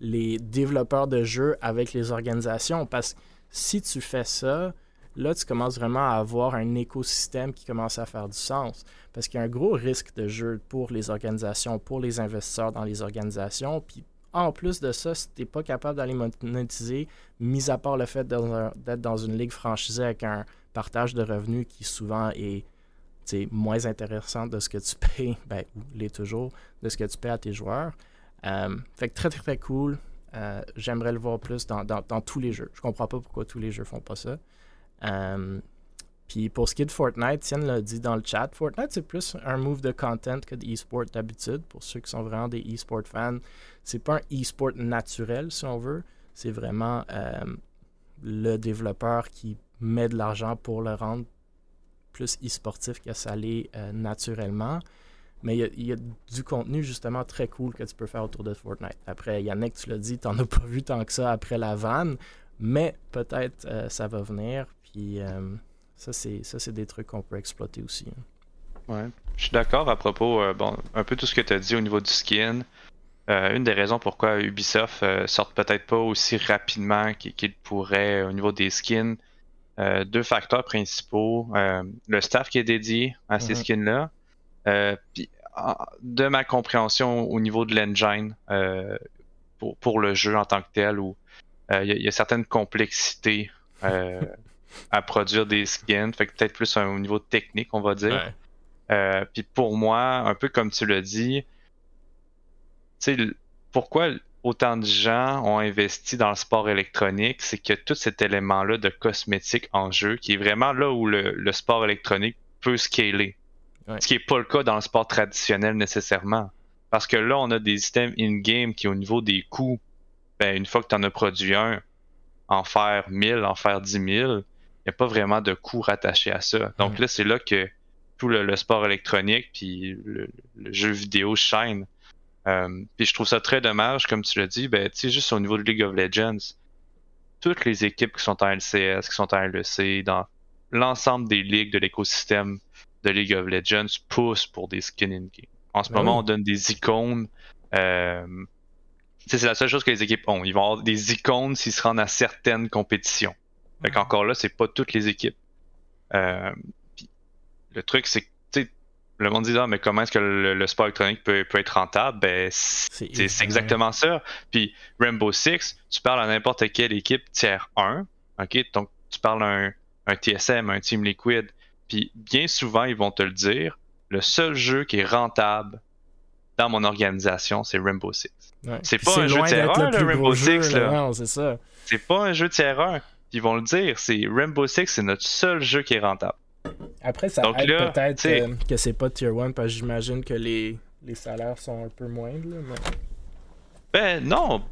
les développeurs de jeux avec les organisations. Parce que si tu fais ça, là, tu commences vraiment à avoir un écosystème qui commence à faire du sens. Parce qu'il y a un gros risque de jeu pour les organisations, pour les investisseurs dans les organisations. Puis en plus de ça, si tu n'es pas capable d'aller monétiser, mis à part le fait d'être dans une ligue franchisée avec un partage de revenus qui souvent est moins intéressant de ce que tu payes, <laughs> ben, ou l'est toujours, de ce que tu payes à tes joueurs. Euh, fait que très, très, très cool. Euh, J'aimerais le voir plus dans, dans- tous les jeux. Je comprends pas pourquoi tous les jeux font pas ça. Euh, puis pour ce qui est de Fortnite, Tian l'a dit dans le chat, Fortnite c'est plus un move de content que de e-sport d'habitude. Pour ceux qui sont vraiment des e-sport fans, c'est pas un e-sport naturel si on veut. C'est vraiment le développeur qui met de l'argent pour le rendre plus e-sportif que ça l'est euh, naturellement. Mais il y a- du contenu justement très cool que tu peux faire autour de Fortnite. Après, Yannick, tu l'as dit, t'en as <laughs> pas vu tant que ça après la vanne, mais peut-être euh, ça va venir. Puis euh, ça, c'est des trucs qu'on peut exploiter aussi. hein. Ouais. Je suis d'accord à propos, bon, un peu tout ce que tu as dit au niveau du skin. Une des raisons pourquoi Ubisoft euh, sort peut-être pas aussi rapidement qu'il pourrait au niveau des skins. Euh, deux facteurs principaux. Euh, le staff qui est dédié à ces Mhm. skins-là. Euh, puis, de ma compréhension au niveau de l'engine pour, pour le jeu en tant que tel, où il y, a- il y a certaines complexités <laughs> à produire des skins. Fait que peut-être plus un- au niveau technique, on va dire. Puis pour moi, un peu comme tu l'as dit, tu sais, l- pourquoi autant de gens ont investi dans le sport électronique, c'est que tout cet élément-là de cosmétique en jeu, qui est vraiment là où le, le sport électronique peut scaler. Ouais. Ce qui n'est pas le cas dans le sport traditionnel nécessairement. Parce que là, on a des items in-game qui, au niveau des coûts, ben, une fois que tu en as produit un, en faire 1000, en faire 10 000, il n'y a pas vraiment de coût rattaché à ça. Donc là, c'est là que tout le, le sport électronique puis le, le jeu vidéo shine. Euh, puis je trouve ça très dommage, comme tu l'as dit, ben, tu sais, juste au niveau de League of Legends, toutes les équipes qui sont en LCS, qui sont en LEC, dans l'ensemble des ligues de l'écosystème de League of Legends poussent pour des skins in-game. En ce Ben moment, oui. on donne des icônes. Euh, tu sais, c'est la seule chose que les équipes ont. Ils vont avoir des icônes s'ils se rendent à certaines compétitions. Fait qu'encore là, c'est pas toutes les équipes. Euh, le truc, c'est que, le monde dit, ah, mais comment est-ce que le, le sport électronique peut, peut être rentable? Ben, c'est exactement ça. Puis Rainbow Six, tu parles à n'importe quelle équipe tiers 1, ok? Donc, tu parles à un, un TSM, un Team Liquid, puis bien souvent, ils vont te le dire, le seul jeu qui est rentable dans mon organisation, c'est Rainbow Six. Ouais. c'est pas un jeu d'être un, le le plus Rainbow Six, là. c'est pas un jeu tiers 1. Ils vont le dire, c'est Rainbow Six, c'est notre seul jeu qui est rentable. Après, ça Donc aide là, peut-être euh, que c'est pas tier 1 parce que j'imagine que les, les salaires sont un peu moindres. là, mais- Ben non,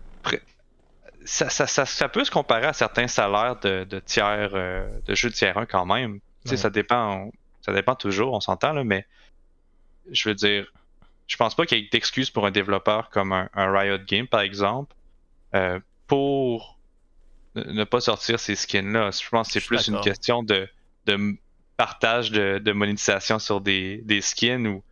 ça, ça, ça, ça peut se comparer à certains salaires de, de tiers, euh, de jeux de tiers 1 quand même. Tu sais, Ouais. ça dépend, ça dépend toujours, on s'entend, là, mais je veux dire, je pense pas qu'il y ait d'excuses pour un développeur comme un, un Riot Game, par exemple, euh, pour ne pas sortir ces skins-là. Je pense que c'est plus une question de, partage de, de monétisation sur des, des skins ou,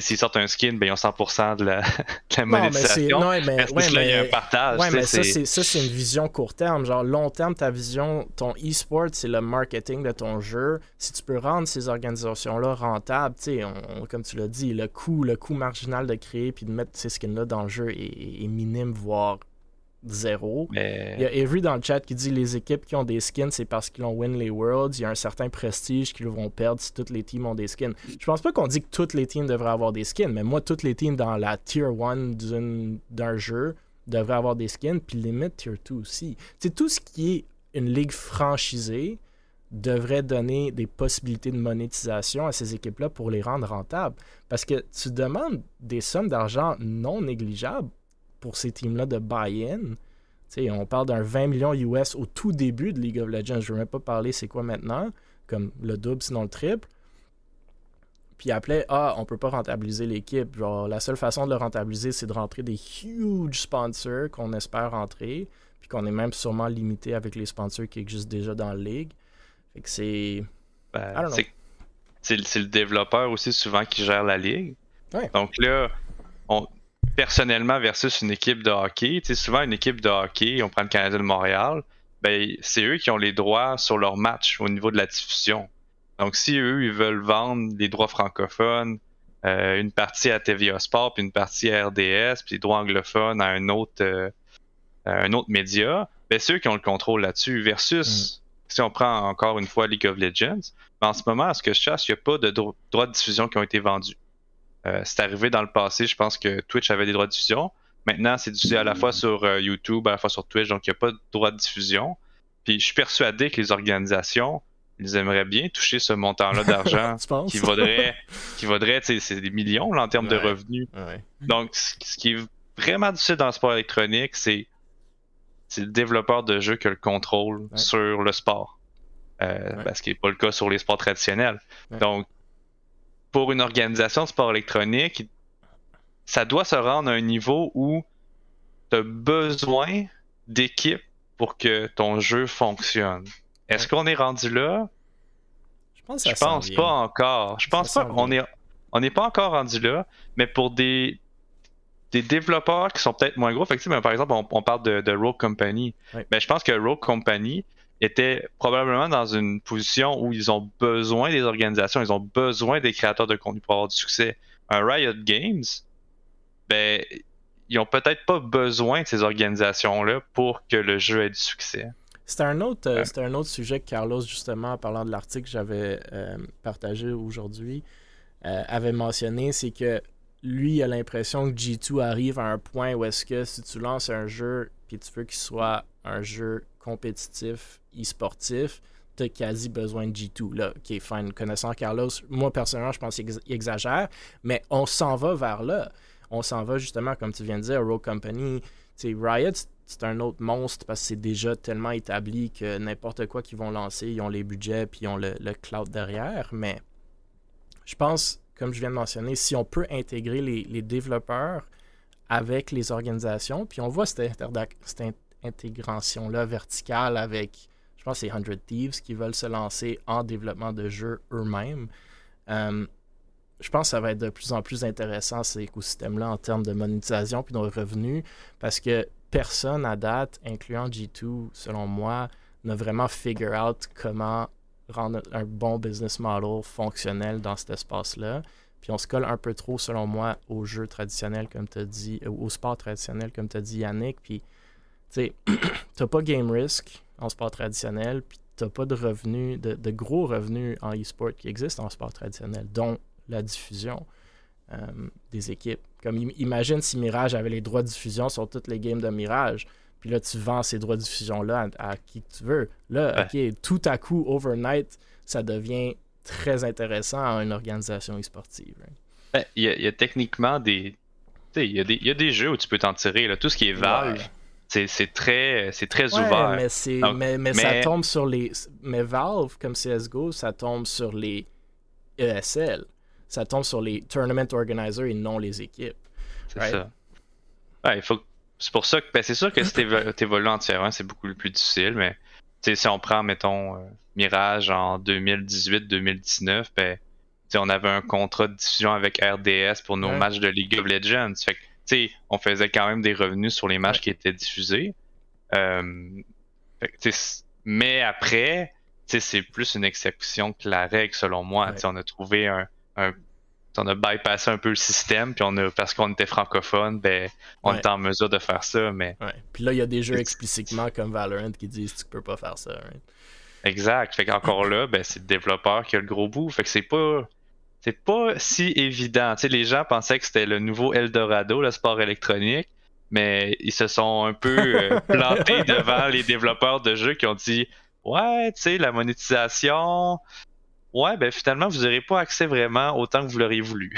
s'ils sortent un skin, ben ils ont 100% de la, <laughs> de la Non, mais c'est. monétisation. Non, mais. Parce que ouais, là, il y a un partage. Ouais, mais ça, c'est- une vision court terme. Genre, long terme, ta vision, ton e-sport, c'est le marketing de ton jeu. Si tu peux rendre ces organisations-là rentables, on- on- comme tu l'as dit, le coût, le coût marginal de créer puis de mettre ces skins-là dans le jeu est minime, voire zéro. Mais... Il y a Avery dans le chat qui dit les équipes qui ont des skins, c'est parce qu'ils ont win les Worlds. Il y a un certain prestige qu'ils vont perdre si toutes les teams ont des skins. Je pense pas qu'on dit que toutes les teams devraient avoir des skins, mais moi, toutes les teams dans la tier 1 d'une- d'un jeu devraient avoir des skins, puis limite tier 2 aussi. C'est tout ce qui est une ligue franchisée devrait donner des possibilités de monétisation à ces équipes-là pour les rendre rentables. Parce que tu demandes des sommes d'argent non négligeables pour ces teams-là de buy-in. Tu sais, on parle d'un 20 millions US au tout début de League of Legends. Je ne veux même pas parler c'est quoi maintenant, comme le double sinon le triple. Puis après, ah, on peut pas rentabiliser l'équipe. Genre, la seule façon de le rentabiliser, c'est de rentrer des huge sponsors qu'on espère rentrer, puis qu'on est même sûrement limité avec les sponsors qui existent déjà dans la ligue. Fait que c'est. Ben, c'est- le- c'est le développeur aussi souvent qui gère la ligue. Ouais. Donc là, on, personnellement versus une équipe de hockey, tu sais, souvent une équipe de hockey, on prend le Canadien de Montréal, ben, c'est eux qui ont les droits sur leur match au niveau de la diffusion. Donc si eux, ils veulent vendre les droits francophones, euh, une partie à TVA Sport, puis une partie à RDS, puis les droits anglophones à un autre, euh, à un autre média, ben, c'est eux qui ont le contrôle là-dessus. Versus, si on prend encore une fois League of Legends, ben, en ce moment, à ce que je cherche, il n'y a pas de dro- droits de diffusion qui ont été vendus. Euh, c'est arrivé dans le passé, je pense que Twitch avait des droits de diffusion. Maintenant, c'est diffusé à la fois sur euh, YouTube, à la fois sur Twitch, donc il n'y a pas de droits de diffusion. Puis je suis persuadé que les organisations, ils aimeraient bien toucher ce montant-là <laughs> d'argent qui vaudrait, qui vaudrait, tu sais, c'est des millions là, en termes de revenus. Ouais. Donc, ce qui est vraiment difficile dans le sport électronique, c'est c'est le développeur de jeu qui a le contrôle Ouais. sur le sport. Euh, Ouais. ben, ce qui n'est pas le cas sur les sports traditionnels. Ouais. Donc, pour une organisation de sport électronique, ça doit se rendre à un niveau où tu as besoin d'équipe pour que ton jeu fonctionne. Est-ce qu'on est rendu là? Je pense, que Je pense pas encore. Je Ça pense pas qu'on est on n'est pas encore rendu là, mais pour des des développeurs qui sont peut-être moins gros, ben, par exemple, on, on parle de, de Rogue Company. Ouais. Ben, je pense que Rogue Company était probablement dans une position où ils ont besoin des organisations, ils ont besoin des créateurs de contenu pour avoir du succès. Un Riot Games, ben, ils ont peut-être pas besoin de ces organisations-là pour que le jeu ait du succès. C'était un, autre, euh, Ouais. un autre sujet que Carlos, justement, en parlant de l'article que j'avais euh, partagé aujourd'hui, euh, avait mentionné, c'est que lui, il a l'impression que G2 arrive à un point où est-ce que si tu lances un jeu puis tu veux qu'il soit un jeu compétitif, e-sportif, t'as quasi besoin de G2. Là, ok, fine. Connaissant Carlos, moi personnellement, je pense qu'il ex- il exagère, mais on s'en va vers là. On s'en va justement, comme tu viens de dire, Rogue Company. Tu sais, Riot, c'est- un autre monstre parce que c'est déjà tellement établi que n'importe quoi qu'ils vont lancer, ils ont les budgets puis ils ont le, cloud derrière. Mais je pense, comme je viens de mentionner, si on peut intégrer les, développeurs avec les organisations, puis on voit cette, cette intégration-là verticale avec, je pense, c'est 100 Thieves qui veulent se lancer en développement de jeux eux-mêmes. Euh, je pense que ça va être de plus en plus intéressant, cet écosystème-là, en termes de monétisation puis de revenus, parce que personne à date, incluant G2, selon moi, n'a vraiment figure out comment rendre un bon business model fonctionnel dans cet espace-là. Puis on se colle un peu trop, selon moi, aux jeux traditionnels, comme tu as dit, euh, au sport traditionnel, comme tu as dit, Yannick. Puis, tu sais, <clears throat> t'as pas game risk en sport traditionnel, puis t'as pas de revenus, de, de gros revenus en e-sport qui existent en sport traditionnel, dont la diffusion euh, des équipes. Comme im- imagine si Mirage avait les droits de diffusion sur toutes les games de Mirage, puis là tu vends ces droits de diffusion-là à, à qui que tu veux. Là, ok, tout à coup, overnight, ça devient très intéressant à une organisation e-sportive. hein. Ben, Il y, a- il y a techniquement des. tu sais, Il y, a des- il y a des jeux où tu peux t'en tirer. Là. Tout ce qui est Valve, Ouais. C'est très, c'est très Ouais, ouvert. mais, c'est, Donc, mais, mais ça tombe sur les. Mais Valve, comme CSGO, ça tombe sur les ESL. Ça tombe sur les tournament organizers et non les équipes. C'est Right? ça. Ouais, il faut... C'est pour ça que ben, c'est sûr que si t'évo- t'évolues en tier 1, c'est beaucoup plus difficile, mais si on prend, mettons, euh, Mirage en 2018-2019, ben, on avait un contrat de diffusion avec RDS pour nos Ouais. matchs de League of Legends. Fait que, tu sais, on faisait quand même des revenus sur les matchs Ouais. qui étaient diffusés. Euh, fait mais après, c'est plus une exception que la règle, selon moi. Ouais. On a trouvé un, un on a bypassé un peu le système, puis on a, parce qu'on était francophone, ben, on Ouais. était en mesure de faire ça, mais Ouais. Puis là, il y a des jeux explicitement comme Valorant qui disent tu peux pas faire ça. right? exact. Fait qu'encore <laughs> là, ben, c'est le développeur qui a le gros bout. Fait que c'est pas. C'est pas si évident. Les gens pensaient que c'était le nouveau Eldorado, le sport électronique, mais ils se sont un peu euh, <laughs> plantés devant les développeurs de jeux qui ont dit Ouais, tu sais, la monétisation. Ouais, ben finalement, vous n'aurez pas accès vraiment autant que vous l'auriez voulu.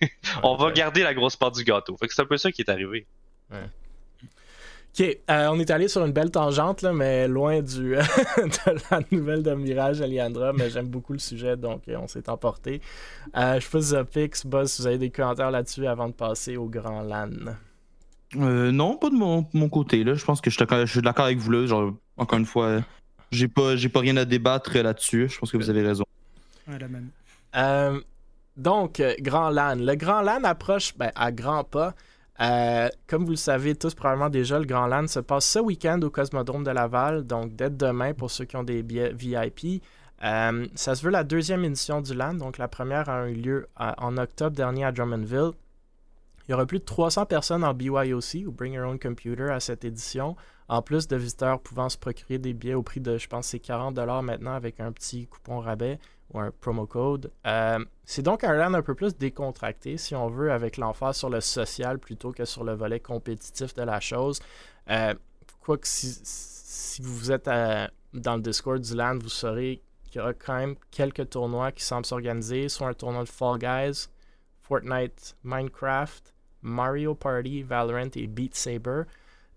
<laughs> On va Ouais. garder la grosse part du gâteau. Fait que c'est un peu ça qui est arrivé. Ok, euh, on est allé sur une belle tangente, là, mais loin du, <laughs> de la nouvelle de Mirage Aliandra, mais j'aime beaucoup le sujet, donc euh, on s'est emporté. Euh, je pose Pix, Buzz, si vous avez des commentaires là-dessus avant de passer au grand LAN? Euh, non, pas de mon, mon côté. Là. Je pense que je suis d'accord- je suis d'accord avec vous. Là. Genre, encore une fois, j'ai pas, j'ai pas rien à débattre là-dessus. Je pense que vous avez raison. Ouais, la même. Euh, donc, Grand LAN. Le Grand LAN approche ben, à grands pas. Euh, comme vous le savez tous probablement déjà, le Grand LAN se passe ce week-end au Cosmodrome de Laval, donc dès demain pour ceux qui ont des billets VIP. Euh, ça se veut la deuxième édition du LAN, donc la première a eu lieu euh, en octobre dernier à Drummondville. Il y aura plus de 300 personnes en BYOC ou Bring Your Own Computer à cette édition, en plus de visiteurs pouvant se procurer des billets au prix de, je pense, c'est 40$ maintenant avec un petit coupon rabais ou un promo code. Euh, c'est donc un LAN un peu plus décontracté, si on veut, avec l'emphase sur le social plutôt que sur le volet compétitif de la chose. Euh, Quoique, si, vous êtes à- dans le Discord du LAN, vous saurez qu'il y aura quand même quelques tournois qui semblent s'organiser, soit un tournoi de Fall Guys, Fortnite, Minecraft, Mario Party, Valorant et Beat Saber.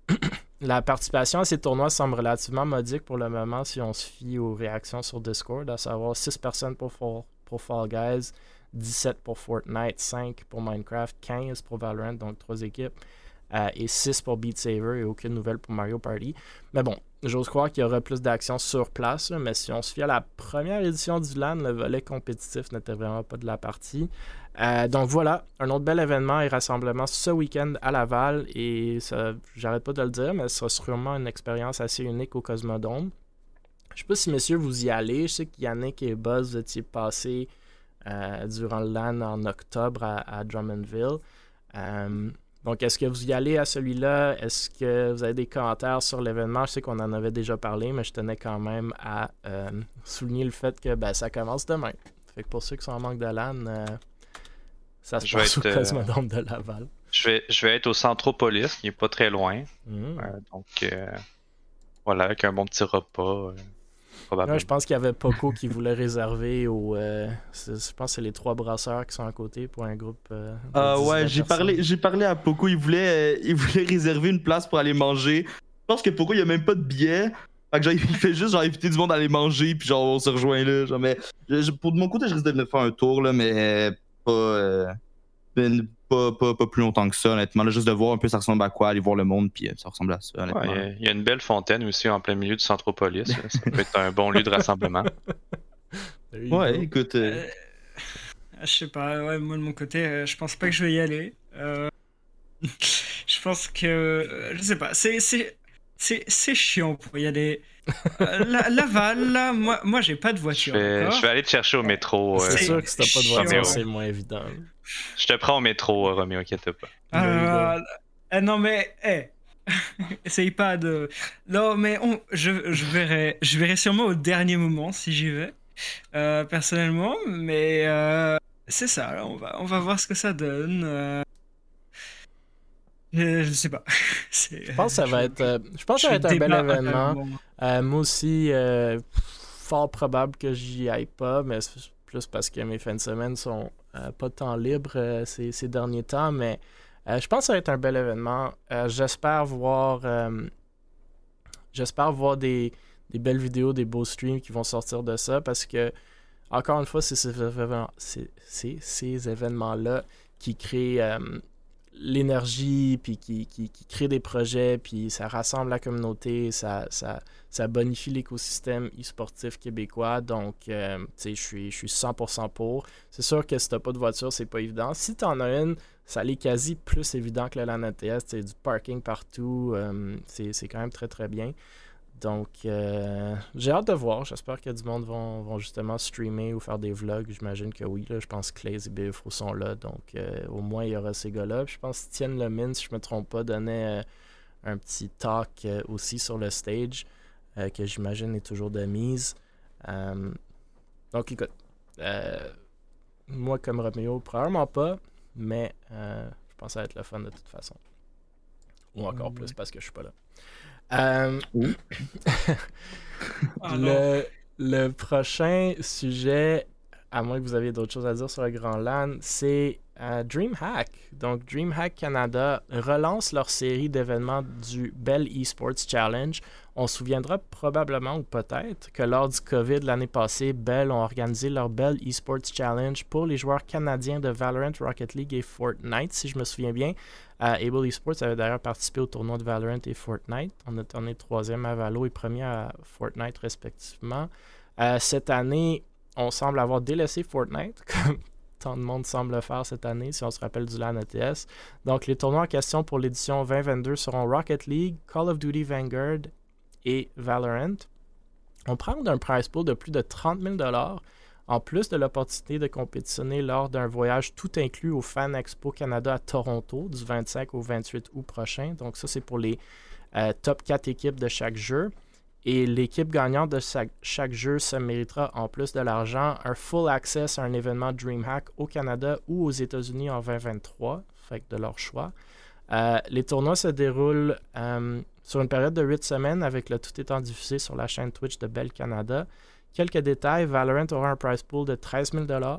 <clears throat> La participation à ces tournois semble relativement modique pour le moment si on se fie aux réactions sur Discord, à savoir 6 personnes pour Fall, pour Fall Guys, 17 pour Fortnite, 5 pour Minecraft, 15 pour Valorant, donc 3 équipes, euh, et 6 pour Beat Saber et aucune nouvelle pour Mario Party. Mais bon, j'ose croire qu'il y aura plus d'actions sur place, mais si on se fie à la première édition du LAN, le volet compétitif n'était vraiment pas de la partie. Euh, donc voilà, un autre bel événement et rassemblement ce week-end à Laval et j'arrête pas de le dire, mais ce sera sûrement une expérience assez unique au Cosmodome. Je sais pas si messieurs vous y allez, je sais que Yannick et Buzz vous étiez passés euh, durant le LAN en octobre à, Drummondville. Euh, donc est-ce que vous y allez à celui-là? Est-ce que vous avez des commentaires sur l'événement? Je sais qu'on en avait déjà parlé, mais je tenais quand même à souligner le fait que ben, ça commence demain. Fait que pour ceux qui sont en manque de LAN, ça se Je vais passe au être, euh, Cosmodome de Laval. Je vais, je vais être au Centropolis, qui est pas très loin. Mhm. Euh, donc, euh, voilà, avec un bon petit repas. euh, je pense qu'il y avait Poco qui voulait réserver au. euh, je pense que c'est les trois brasseurs qui sont à côté pour un groupe. euh, de Ah 19 ouais, j'ai parlé, j'ai parlé à Poco. Il voulait, euh, il voulait réserver une place pour aller manger. Je pense que Poco, il a même pas de billet. Fait que genre, il fait juste genre inviter du monde à aller manger, puis genre on se rejoint là. Genre, mais je- pour de mon côté, je risque de venir faire un tour là, mais pas, euh, pas, pas, pas plus longtemps que ça, honnêtement. Là, juste de voir un peu ça ressemble à quoi, aller voir le monde, puis euh, ça ressemble à ça. Ouais, il y a- il y, a une belle fontaine aussi en plein milieu du Centropolis. là. Ça peut être un bon lieu de rassemblement. <laughs> Ouais, go. écoute. euh, Euh, je sais pas, ouais, moi de mon côté, euh, je pense pas que je vais y aller. Euh, <laughs> je pense que. euh, je sais pas, c'est. c'est... C'est, c'est chiant pour y aller. Euh, la- Laval, moi, moi j'ai pas de Je voiture. vais, je vais aller te chercher au métro. euh, C'est sûr que si t'as pas de voiture, c'est moins évident. je te prends au métro, euh, Roméo, inquiète pas. Ah, ah, non mais, hé, <laughs> essaye pas de. Non mais on, je, je verrai, je verrai sûrement au dernier moment si j'y vais, euh, personnellement. Mais euh, c'est ça, là, on va, on va voir ce que ça donne. euh. Je, je sais pas. <laughs> Je pense que ça va être, euh, je pense que ça va être un bel événement. Euh, moi aussi, euh, fort probable que j'y aille pas, mais c'est plus parce que mes fins de semaine sont euh, pas tant libres euh, ces, ces derniers temps. Mais Euh, je pense que ça va être un bel événement. Euh, j'espère voir, euh, j'espère voir des, des, belles vidéos, des beaux streams qui vont sortir de ça parce que, encore une fois, c'est ces, événements, ces événements-là qui créent l'énergie, puis qui, qui, crée des projets, puis ça rassemble la communauté, ça, ça, ça bonifie l'écosystème e-sportif québécois. Donc, euh, tu sais, je suis, je suis 100% pour. C'est sûr que si t'as pas de voiture, c'est pas évident. Si t'en as une, ça l'est quasi plus évident que le LAN ATS. Tu du parking partout. Euh, c'est quand même très, très bien. Donc, euh, j'ai hâte de voir. J'espère que du monde vont, vont, justement streamer ou faire des vlogs. J'imagine que oui. Là. Je pense que Clay et BFO sont là. Donc, euh, au moins, il y aura ces gars-là. Je pense que Tienne Lemine, si je ne me trompe pas, donnait euh, un petit talk aussi sur le stage que j'imagine est toujours de mise. donc, écoute, moi comme Romeo, probablement pas, mais je pense que ça va être le fun de toute façon. Ou encore plus parce que je suis pas là. Euh, <laughs> le, le, prochain sujet, à moins que vous aviez d'autres choses à dire sur le Grand LAN, c'est euh, DreamHack. Donc, DreamHack Canada relance leur série d'événements du Bell Esports Challenge. On se souviendra probablement ou peut-être que lors du COVID l'année passée, Bell ont organisé leur Bell Esports Challenge pour les joueurs canadiens de Valorant, Rocket League et Fortnite, si je me souviens bien. Able Esports avait d'ailleurs participé au tournoi de Valorant et Fortnite. On a tourné troisième à Valo et premier à Fortnite respectivement. Euh, cette année, on semble avoir délaissé Fortnite, <laughs> comme tant de monde semble le faire cette année, si on se rappelle du LAN ETS. Donc, les tournois en question pour l'édition 2022 seront Rocket League, Call of Duty Vanguard et Valorant. On prend d'un prize pool de plus de 30 000 en plus de l'opportunité de compétitionner lors d'un voyage tout inclus au Fan Expo Canada à Toronto du 25 au 28 août prochain. Donc ça, c'est pour les euh, top 4 équipes de chaque jeu. Et l'équipe gagnante de chaque, jeu se méritera, en plus de l'argent, un full access à un événement DreamHack au Canada ou aux États-Unis en 2023, fait de leur choix. Euh, les tournois se déroulent euh, sur une période de 8 semaines avec le tout étant diffusé sur la chaîne Twitch de Bell Canada. Quelques détails, Valorant aura un price pool de 13 000 Vous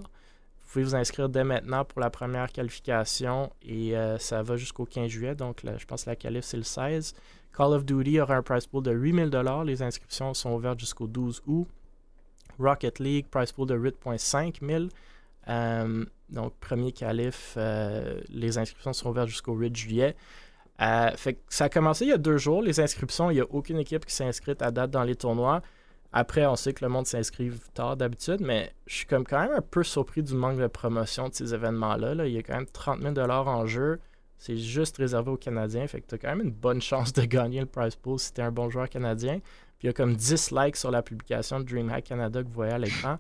pouvez vous inscrire dès maintenant pour la première qualification et euh, ça va jusqu'au 15 juillet, donc je pense que la qualif c'est le 16. Call of Duty aura un price pool de 8 000 Les inscriptions sont ouvertes jusqu'au 12 août. Rocket League, price pool de 8,5 000. Euh, donc, premier qualif, euh, les inscriptions sont ouvertes jusqu'au 8 juillet. fait ça a commencé il y a deux jours. Les inscriptions, il n'y a aucune équipe qui s'est inscrite à date dans les tournois. Après, on sait que le monde s'inscrive tard d'habitude, mais je suis comme quand même un peu surpris du manque de promotion de ces événements-là. Il y a quand même 30 000 en jeu. C'est juste réservé aux Canadiens. Fait que tu as quand même une bonne chance de gagner le prize pool si tu es un bon joueur canadien. Puis il y a comme 10 likes sur la publication de DreamHack Canada que vous voyez à l'écran.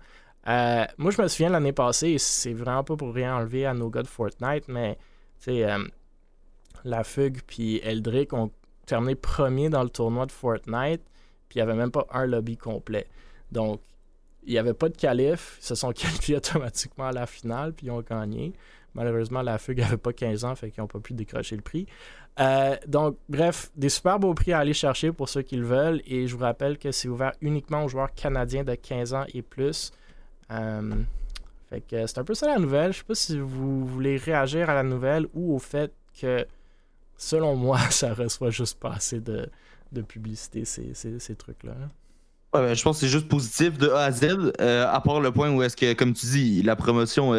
Euh, moi, je me souviens l'année passée, c'est vraiment pas pour rien enlever à nos gars de Fortnite, mais euh, La Fugue puis Eldrick ont terminé premier dans le tournoi de Fortnite puis il n'y avait même pas un lobby complet. Donc, il n'y avait pas de qualif. Ils se sont <laughs> qualifiés automatiquement à la finale, puis ils ont gagné. Malheureusement, la Fugue n'avait pas 15 ans, fait qu'ils n'ont pas pu décrocher le prix. Euh, donc, bref, des super beaux prix à aller chercher pour ceux qui le veulent. Et je vous rappelle que c'est ouvert uniquement aux joueurs canadiens de 15 ans et plus. Euh, fait que c'est un peu ça la nouvelle. Je sais pas si vous voulez réagir à la nouvelle ou au fait que, selon moi, <laughs> ça reçoit juste pas assez de, de publicité, ces, ces, trucs-là. Ouais, ben, je pense que c'est juste positif de A à Z, euh, à part le point où est-ce que, comme tu dis, la promotion,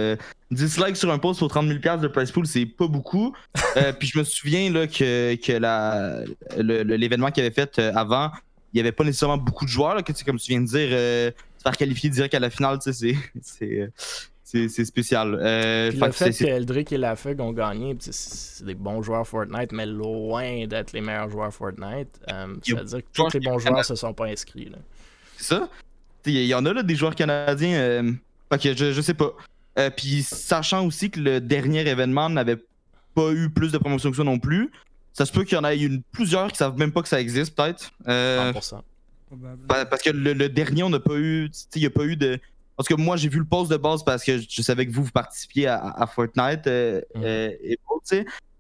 10 euh, likes sur un post pour 30 000 de price pool, c'est pas beaucoup. Euh, <laughs> puis je me souviens là, que, que la, l'événement qu'il avait fait avant, il y avait pas nécessairement beaucoup de joueurs, là, que, comme tu viens de dire, se faire qualifier direct à la finale, c'est, c'est, c'est spécial. Euh, le fait que Eldrick et Lafug ont gagné, c'est des bons joueurs Fortnite, mais loin d'être les meilleurs joueurs Fortnite. Euh, C'est-à-dire que tous les bons joueurs se sont pas inscrits. C'est ça. Il y en a là, des joueurs canadiens. Euh... Ok, je, je sais pas. Euh, puis sachant aussi que le dernier événement n'avait pas eu plus de promotion que ça non plus, ça se peut qu'il y en ait une, plusieurs qui savent même pas que ça existe, peut-être. 100%. Euh, parce que le, le dernier, on n'a pas eu. Il n'y a pas eu de parce que moi, j'ai vu le post de base parce que je savais que vous, vous participiez à, Fortnite euh, mm. euh, et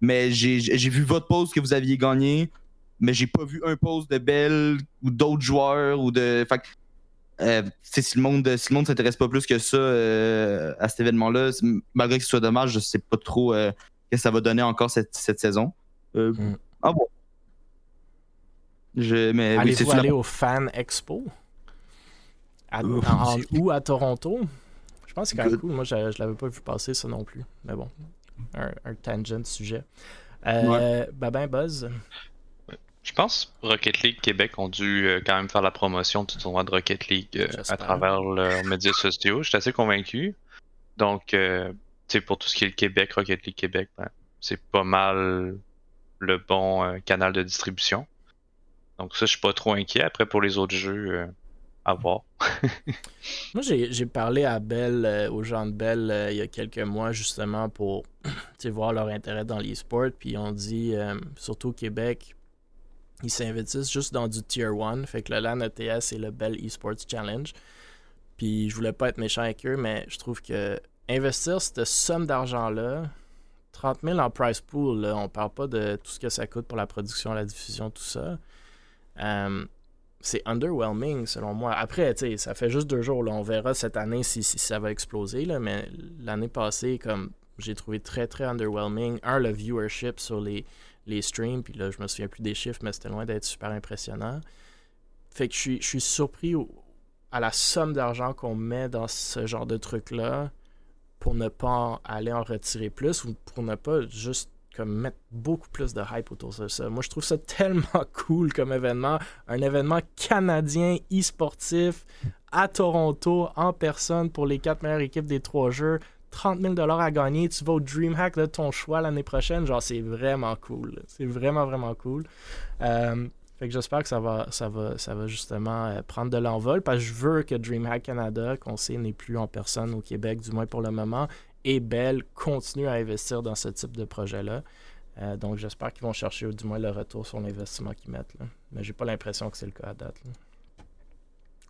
Mais j'ai vu votre post que vous aviez gagné, mais j'ai pas vu un post de Bell ou d'autres joueurs ou de. Fait euh, si le monde si le monde s'intéresse pas plus que ça à cet événement-là, malgré que ce soit dommage, je sais pas trop que ça va donner encore cette, cette saison. Euh, Mm. Ah bon. Je, mais oui, Allez-vous la- aller au Fan Expo? À- Euh, en- ou à Toronto? Je pense que c'est quand même Good. cool. Moi, je, je l'avais pas vu passer ça non plus. Mais bon, un, un tangent sujet. Euh, Ouais. Babin Buzz? Je pense Rocket League Québec ont dû euh, quand même faire la promotion du tournoi de Rocket League euh, à travers leurs <laughs> médias sociaux. Je suis assez convaincu. Donc, euh, tu sais, pour tout ce qui est le Québec, Rocket League Québec, ben, c'est pas mal le bon euh, canal de distribution. Donc ça, je suis pas trop inquiet. Après, pour les autres jeux, euh, à voir. <laughs> Moi, j'ai parlé à Bell, euh, aux gens de Bell, euh, il y a quelques mois, justement, pour <clears throat> voir leur intérêt dans l'e-sport. Puis on dit, euh, surtout au Québec, ils s'investissent juste dans du Tier 1. Fait que le LAN ETS et le Bell eSports Challenge. Puis je voulais pas être méchant avec eux, mais je trouve que investir cette somme d'argent-là, 30 000 en price pool, on parle pas de tout ce que ça coûte pour la production, la diffusion, tout ça. C'est underwhelming selon moi. Après, ça fait juste deux jours. Là. On verra cette année si, si ça va exploser. Là, mais l'année passée, comme j'ai trouvé très très underwhelming. Un, le viewership sur les, les streams. Puis là, je me souviens plus des chiffres, mais c'était loin d'être super impressionnant. Fait que je suis, surpris à la somme d'argent qu'on met dans ce genre de truc-là pour ne pas aller en retirer plus ou pour ne pas juste mettre beaucoup plus de hype autour de ça. Moi, je trouve ça <laughs> tellement cool comme événement. Un événement canadien e-sportif à Toronto en personne pour les quatre meilleures équipes des trois jeux. 30 000 à gagner. Tu vas au DreamHack de ton choix l'année prochaine. Genre, c'est vraiment cool. C'est vraiment, vraiment cool. Euh, fait que j'espère que ça va, ça va, ça va justement euh, prendre de l'envol parce que je veux que DreamHack Canada, qu'on sait n'est plus en personne au Québec, du moins pour le moment, et Bell continue à investir dans ce type de projet-là. Euh, donc j'espère qu'ils vont chercher du moins le retour sur l'investissement qu'ils mettent. Là. Mais j'ai pas l'impression que c'est le cas à date. là.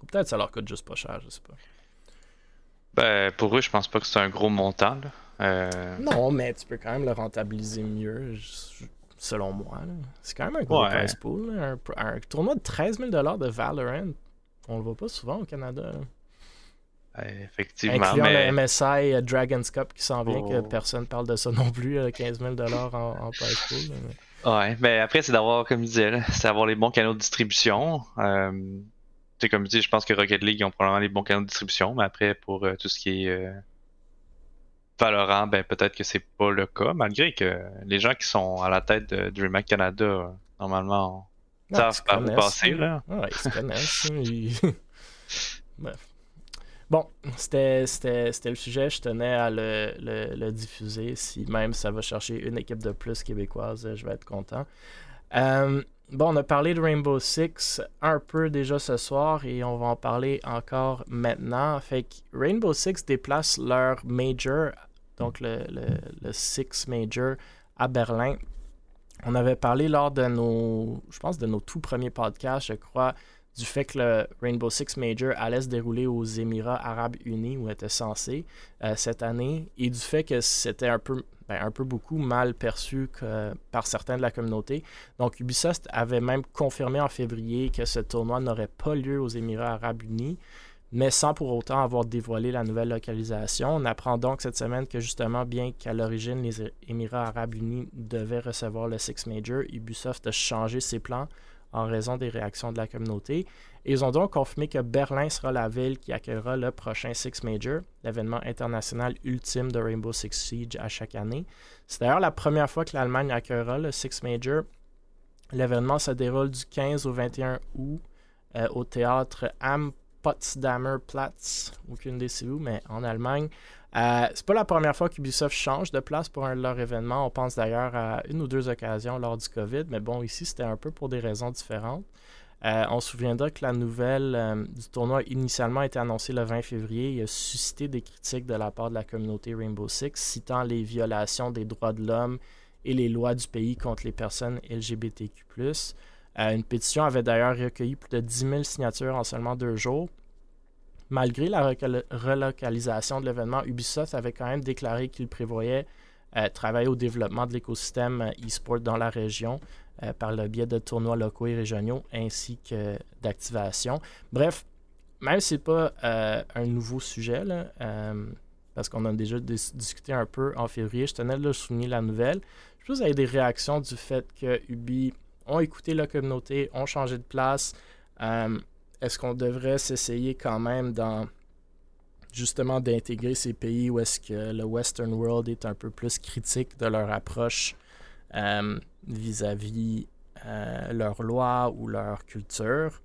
Ou peut-être ça leur coûte juste pas cher, je sais pas. Ben, pour eux, je pense pas que c'est un gros montant. Là. Euh, Non, mais tu peux quand même le rentabiliser mieux, selon moi. C'est quand même un gros Ouais. price pool. Un, un tournoi de 13 000 de Valorant, on le voit pas souvent au Canada. Ben, effectivement, Incluant mais le MSI euh, Dragon's Cup qui s'en vient, que Oh. personne parle de ça non plus, euh, 15 000 en, en price pool. mais- Ouais, mais après, c'est d'avoir, comme je disais, c'est d'avoir les bons canaux de distribution. Euh, sais, comme je dis, je pense que Rocket League ont probablement les bons canaux de distribution, mais après, pour euh, tout ce qui est euh, Valorant, ben peut-être que c'est pas le cas, malgré que les gens qui sont à la tête de DreamHack Canada, euh, normalement, Non, savent par où passer, là. là. Ouais, ils se connaissent. hein, ils- <laughs> Bref. Bon, c'était le sujet. Je tenais à le, diffuser. Si même ça va chercher une équipe de plus québécoise, je vais être content. Euh, bon, on a parlé de Rainbow Six un peu déjà ce soir et on va en parler encore maintenant. Fait que Rainbow Six déplace leur major, donc le, le Six Major à Berlin. On avait parlé lors de nos, je pense, de nos tout premiers podcasts, je crois, du fait que le Rainbow Six Major allait se dérouler aux Émirats Arabes Unis, où était censé euh, cette année, et du fait que c'était un peu, ben, un peu beaucoup mal perçu par certains de la communauté. Donc Ubisoft avait même confirmé en février que ce tournoi n'aurait pas lieu aux Émirats Arabes Unis, mais sans pour autant avoir dévoilé la nouvelle localisation. On apprend donc cette semaine que justement, bien qu'à l'origine les Émirats Arabes Unis devaient recevoir le Six Major, Ubisoft a changé ses plans en raison des réactions de la communauté. Ils ont donc confirmé que Berlin sera la ville qui accueillera le prochain Six Major, l'événement international ultime de Rainbow Six Siege à chaque année. C'est d'ailleurs la première fois que l'Allemagne accueillera le Six Major. L'événement se déroule du 15 au 21 août euh, au théâtre Am Potsdamer Platz, aucune des mais en Allemagne. Euh, c'est pas la première fois qu'Ubisoft change de place pour un de leurs événements. On pense d'ailleurs à une ou deux occasions lors du COVID, mais bon, ici c'était un peu pour des raisons différentes. Euh, on se souviendra que la nouvelle euh, du tournoi initialement été annoncée le 20 février et a suscité des critiques de la part de la communauté Rainbow Six, citant les violations des droits de l'homme et les lois du pays contre les personnes LGBTQ. Une pétition avait d'ailleurs recueilli plus de 10 000 signatures en seulement deux jours. Malgré la relocalisation de l'événement, Ubisoft avait quand même déclaré qu'il prévoyait euh, travailler au développement de l'écosystème euh, e-sport dans la région euh, par le biais de tournois locaux et régionaux ainsi que d'activation. Bref, même si ce n'est pas un nouveau sujet, parce qu'on a déjà dis- discuté un peu en février. Je tenais de souligner la nouvelle. Je pense que vous avez des réactions du fait que Ubi ont écouté la communauté, ont changé de place. Est-ce qu'on devrait s'essayer quand même dans justement d'intégrer ces pays où est-ce que le Western World est un peu plus critique de leur approche euh, vis-à-vis euh, leur loi ou leur culture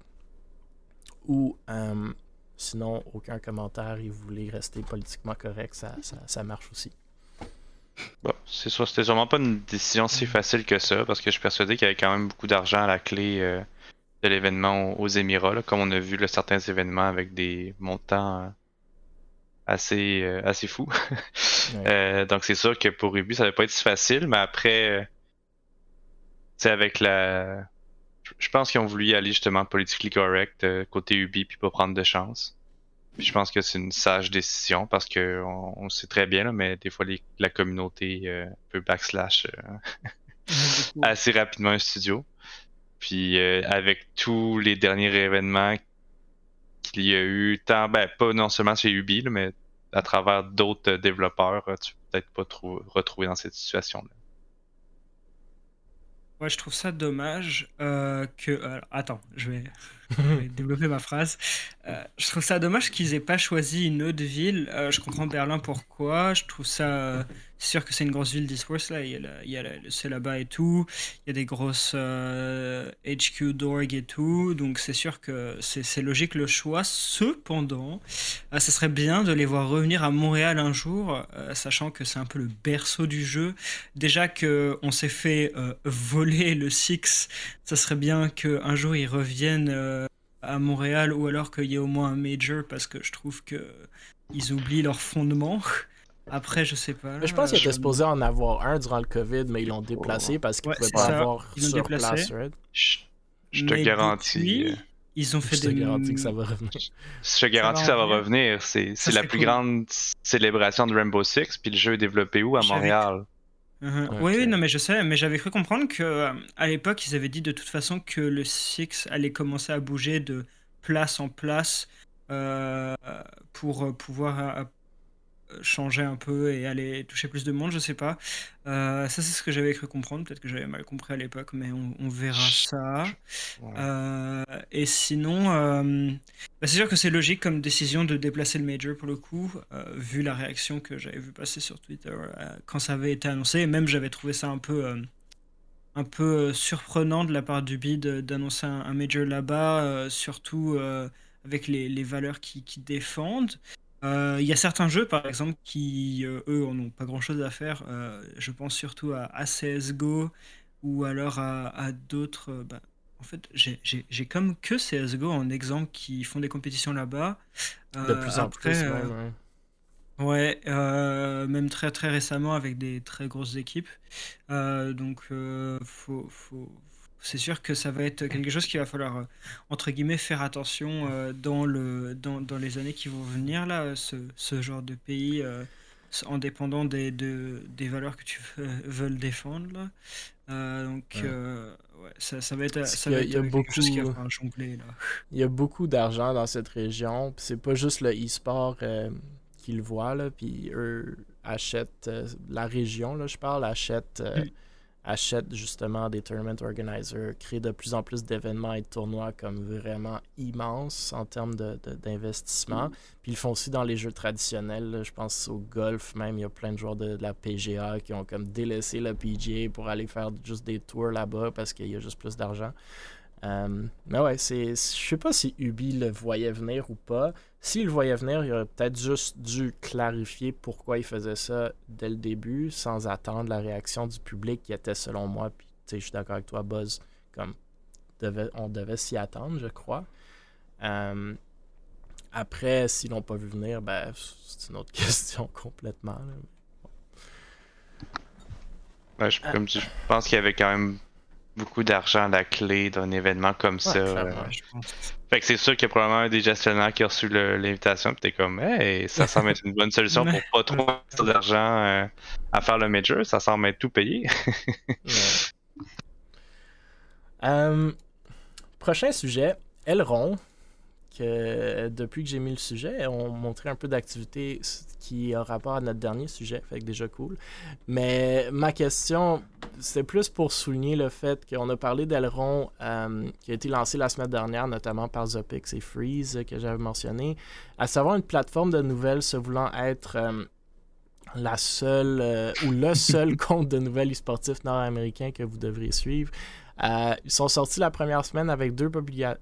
ou euh, sinon aucun commentaire ils voulaient rester politiquement correct ça, ça, ça marche aussi? Bon, c'est sûr, c'était sûrement pas une décision si facile que ça, parce que je suis persuadé qu'il y avait quand même beaucoup d'argent à la clé euh, de l'événement aux Émirats, là, comme on a vu là, certains événements avec des montants euh, assez, euh, assez fous. <laughs> Ouais. Euh, donc c'est sûr que pour Ubi, ça va pas être si facile, mais après, euh, tu sais, avec la. je- pense qu'ils ont voulu y aller justement politically correct euh, côté Ubi, puis pas prendre de chance. Puis je pense que c'est une sage décision parce que on, on sait très bien, là, mais des fois les- la communauté euh, peut backslash euh, <laughs> assez rapidement un studio. Puis euh, avec tous les derniers événements qu'il y a eu, tant ben pas non seulement chez Ubi, mais à travers d'autres euh, développeurs, euh, tu peux peut-être pas trou- retrouver dans cette situation-là. Ouais, je trouve ça dommage que. attends, je vais <laughs> développer ma phrase. Euh, je trouve ça dommage qu'ils aient pas choisi une autre ville. Euh, je comprends Berlin pourquoi. Je trouve ça. euh, sûr que c'est une grosse ville d'esports là. Il y a, c'est là-bas et tout. Il y a des grosses HQ d'org et tout. Donc c'est sûr que c'est logique le choix. Cependant, ça serait bien de les voir revenir à Montréal un jour, sachant que c'est un peu le berceau du jeu. Déjà que on s'est fait voler le Six, ça serait bien qu'un jour ils reviennent à Montréal ou alors qu'il y ait au moins un major parce que je trouve que ils oublient leurs fondements. <laughs> Après, je sais pas. Je pense qu'ils je- étaient supposés en avoir un durant le COVID, mais ils l'ont déplacé parce qu'ils Ouais, pouvaient pas ça. avoir Ils sur déplacé. place. right? Je, je te Mais garantis. depuis, euh, Ils ont fait Je te des. garantis que ça va revenir. Je te garantis que ça va revenir. C'est c'est la plus cool. grande célébration de Rainbow Six, puis le jeu est développé où À Montréal? Mhm. Ok. Oui, oui, non, mais je sais, mais j'avais cru comprendre que euh, à l'époque, ils avaient dit de toute façon que le Six allait commencer à bouger de place en place euh, pour pouvoir euh, changer un peu et aller toucher plus de monde, je sais pas. Euh, ça, c'est ce que j'avais cru comprendre. Peut-être que j'avais mal compris à l'époque, mais on, on verra ça. Ouais. Euh, et sinon, euh, bah, c'est sûr que c'est logique comme décision de déplacer le Major pour le coup, vu la réaction que j'avais vu passer sur Twitter quand ça avait été annoncé. Et même j'avais trouvé ça un peu, un peu surprenant de la part du bid d'annoncer un, un Major là-bas, euh, surtout euh, avec les, les valeurs qu'ils qui défendent. Euh, Il y a certains jeux, par exemple, qui, euh, eux, en ont pas grand-chose à faire. Euh, je pense surtout à, à CSGO ou alors à, à d'autres... bah, en fait, j'ai- comme que CSGO en exemple qui font des compétitions là-bas. De Euh, plus en après, plus, euh. Ouais, euh, même très très récemment avec des très grosses équipes. Donc, faut, faut, c'est sûr que ça va être quelque chose qu'il va falloir, euh, entre guillemets, faire attention euh, dans le, dans, dans les années qui vont venir, là, ce, ce genre de pays, euh, en dépendant des, de, des valeurs que tu veux, veux défendre, là. Euh, donc, Ouais. ouais, ça, ça va être, ça qu'il y a- va il y a être quelque chose qu'il va beaucoup- falloir jongler, là. Il y a beaucoup d'argent dans cette région. C'est pas juste le e-sport qui le voit, là, puis eux achètent, la région, là, je parle, achète, euh, Mm. Achète justement des tournament organizers, crée de plus en plus d'événements et de tournois comme vraiment immenses en termes de- de- d'investissement. Puis ils le font aussi dans les jeux traditionnels. là. Je pense au golf même, il y a plein de joueurs de, de la PGA qui ont comme délaissé le PGA pour aller faire juste des tours là-bas parce qu'il y a juste plus d'argent. Euh, mais ouais, c'est, je sais pas si Ubi le voyait venir ou pas. S'il le voyait venir, il aurait peut-être juste dû clarifier pourquoi il faisait ça dès le début, sans attendre la réaction du public qui était, selon moi, puis tu sais, je suis d'accord avec toi, Buzz, comme devait, on devait s'y attendre, je crois. Euh, après, s'ils l'ont pas vu venir, ben, c'est une autre <laughs> question complètement. je pense qu'il y avait quand même beaucoup d'argent à la clé d'un événement comme ça. euh. Je pense. Fait que c'est sûr qu'il y a probablement un des gestionnaires qui a reçu l'invitation, pis t'es comme, hey, ça semble être une bonne solution pour pas trop investir d'argent euh, à faire le major, ça semble être tout payé. <laughs> Ouais. Euh, prochain sujet, Elrond, que depuis que j'ai mis le sujet, on montrait un peu d'activité qui a rapport à notre dernier sujet, fait que déjà cool. Mais ma question, c'est plus pour souligner le fait qu'on a parlé d'Aileron euh, qui a été lancé la semaine dernière, notamment par Zopix et Freeze que j'avais mentionné, à savoir une plateforme de nouvelles se voulant être euh, la seule euh, ou le seul <laughs> compte de nouvelles e-sportifs nord-américains que vous devriez suivre. Euh, ils sont sortis la première semaine avec deux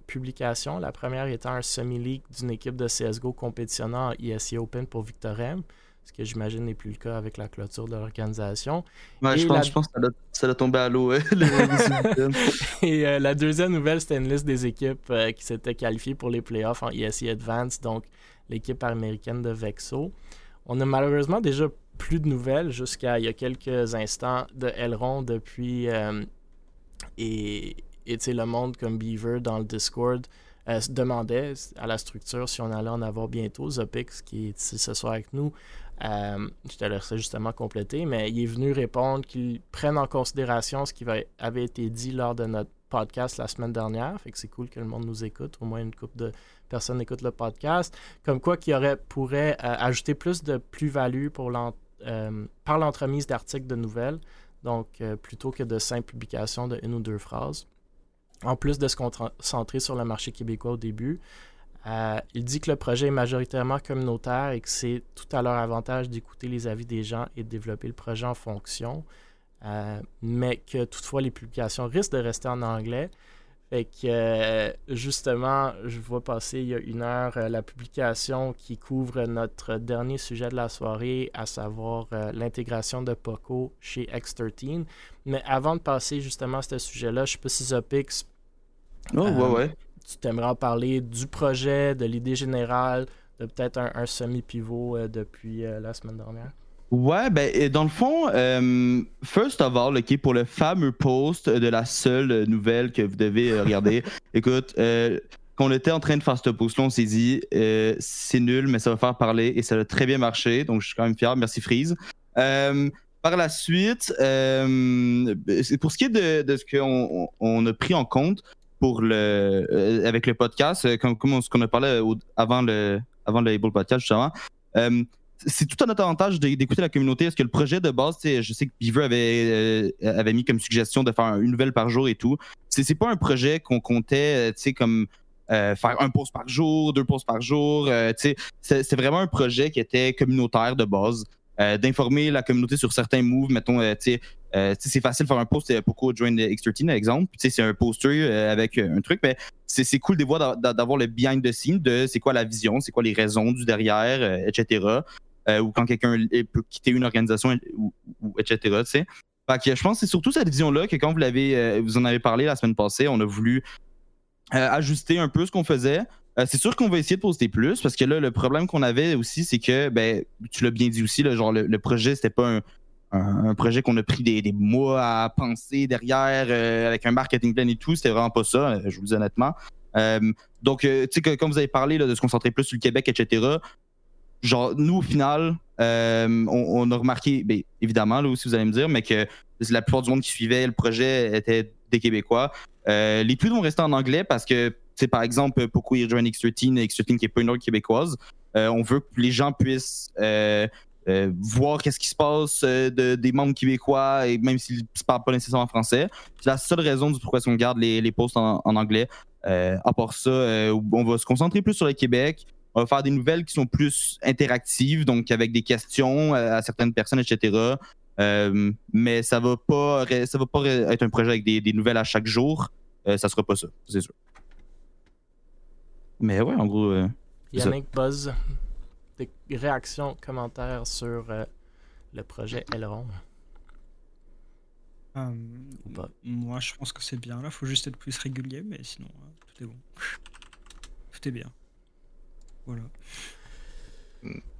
publications. La première étant un semi-leak d'une équipe de CSGO compétitionnant en ESC Open pour Victorem, ce que j'imagine n'est plus le cas avec la clôture de l'organisation. Ouais, je pense, que ça a tombé à l'eau. <laughs> Et euh, la deuxième nouvelle, c'était une liste des équipes qui s'étaient qualifiées pour les playoffs en ESC Advance, donc l'équipe américaine de Vexo. On a malheureusement déjà plus de nouvelles jusqu'à il y a quelques instants de Elrond depuis euh, et, et le monde comme Beaver dans le Discord euh, demandait à la structure si on allait en avoir bientôt. Zopix qui est ici ce soir avec nous, euh, je te laisserai justement compléter, mais il est venu répondre qu'il prenne en considération ce qui avait été dit lors de notre podcast la semaine dernière. Fait que c'est cool que le monde nous écoute, au moins une couple de personne écoute le podcast, comme quoi qui aurait pourrait euh, ajouter plus de plus-value par l'entremise d'articles de nouvelles, donc euh, plutôt que de simples publications de une ou deux phrases. En plus de se concentrer sur le marché québécois au début, il dit que le projet est majoritairement communautaire et que c'est tout à leur avantage d'écouter les avis des gens et de développer le projet en fonction, mais que toutefois les publications risquent de rester en anglais fait que euh, justement, je vois passer il y a une heure euh, la publication qui couvre notre dernier sujet de la soirée, à savoir euh, l'intégration de Poco chez X13. Mais avant de passer justement à ce sujet-là, je sais pas si Zopix. Oh, ouais, ouais. Tu t'aimerais en parler du projet, de l'idée générale, de peut-être un semi-pivot depuis la semaine dernière? Ouais, ben, dans le fond, euh, first of all, OK, pour le fameux post de la seule nouvelle que vous devez euh, regarder, <laughs> écoute, euh, quand on était en train de faire ce post-là, on s'est dit, euh, c'est nul, mais ça va faire parler et ça a très bien marché, donc je suis quand même fier. Merci, Freeze. par la suite, pour ce qui est de, ce qu'on on a pris en compte pour le, avec le podcast, comme, comme ce qu'on a parlé avant le, avant le Able Podcast, justement, c'est tout à notre avantage d'écouter la communauté. Est-ce que le projet de base, je sais que Beaver avait, euh, avait mis comme suggestion de faire une nouvelle par jour et tout. C'est pas un projet qu'on comptait, euh, tu sais, comme euh, faire un post par jour, deux posts par jour. c'est vraiment un projet qui était communautaire de base. d'informer la communauté sur certains moves, mettons, tu sais, c'est facile de faire un post pourquoi join X13, par exemple. Tu sais, c'est un poster avec un truc, mais c'est cool d'avoir le behind the scene de c'est quoi la vision, c'est quoi les raisons du derrière, etc. Euh, ou quand quelqu'un peut quitter une organisation, ou, etc. Tu je pense que c'est surtout cette vision-là que quand vous l'avez, euh, vous en avez parlé la semaine passée, on a voulu euh, ajuster un peu ce qu'on faisait. c'est sûr qu'on va essayer de poster plus parce que là, le problème qu'on avait aussi, c'est que, ben, tu l'as bien dit aussi, le genre, le, projet, c'était pas un, projet qu'on a pris des, mois à penser derrière avec un marketing plan et tout. C'était vraiment pas ça, je vous dis honnêtement. donc, tu sais, quand vous avez parlé de se concentrer plus sur le Québec, etc., genre, nous, au final, euh, on, a remarqué, bien, évidemment, là aussi, vous allez me dire, mais que la plupart du monde qui suivait le projet était des Québécois. Euh, les plus vont rester en anglais parce que, c'est par exemple, pourquoi ils rejoignent X13, X13 qui n'est pas une autre québécoise, euh, on veut que les gens puissent voir qu'est-ce qui se passe de, des membres québécois, et même s'ils ne parlent pas nécessairement français. C'est la seule raison du pourquoi on garde les, les posts en, en anglais. à part ça, on va se concentrer plus sur le Québec. On va faire des nouvelles qui sont plus interactives, donc avec des questions euh, à certaines personnes, etc. Euh, mais ça va pas ça va pas être un projet avec des, nouvelles à chaque jour. Euh, ça sera pas ça, c'est sûr. Mais ouais, en gros. Yannick Buzz, des réactions, commentaires sur le projet Elrond. moi, je pense que c'est bien. Là, faut juste être plus régulier, mais sinon, tout est bon. Tout est bien. Voilà.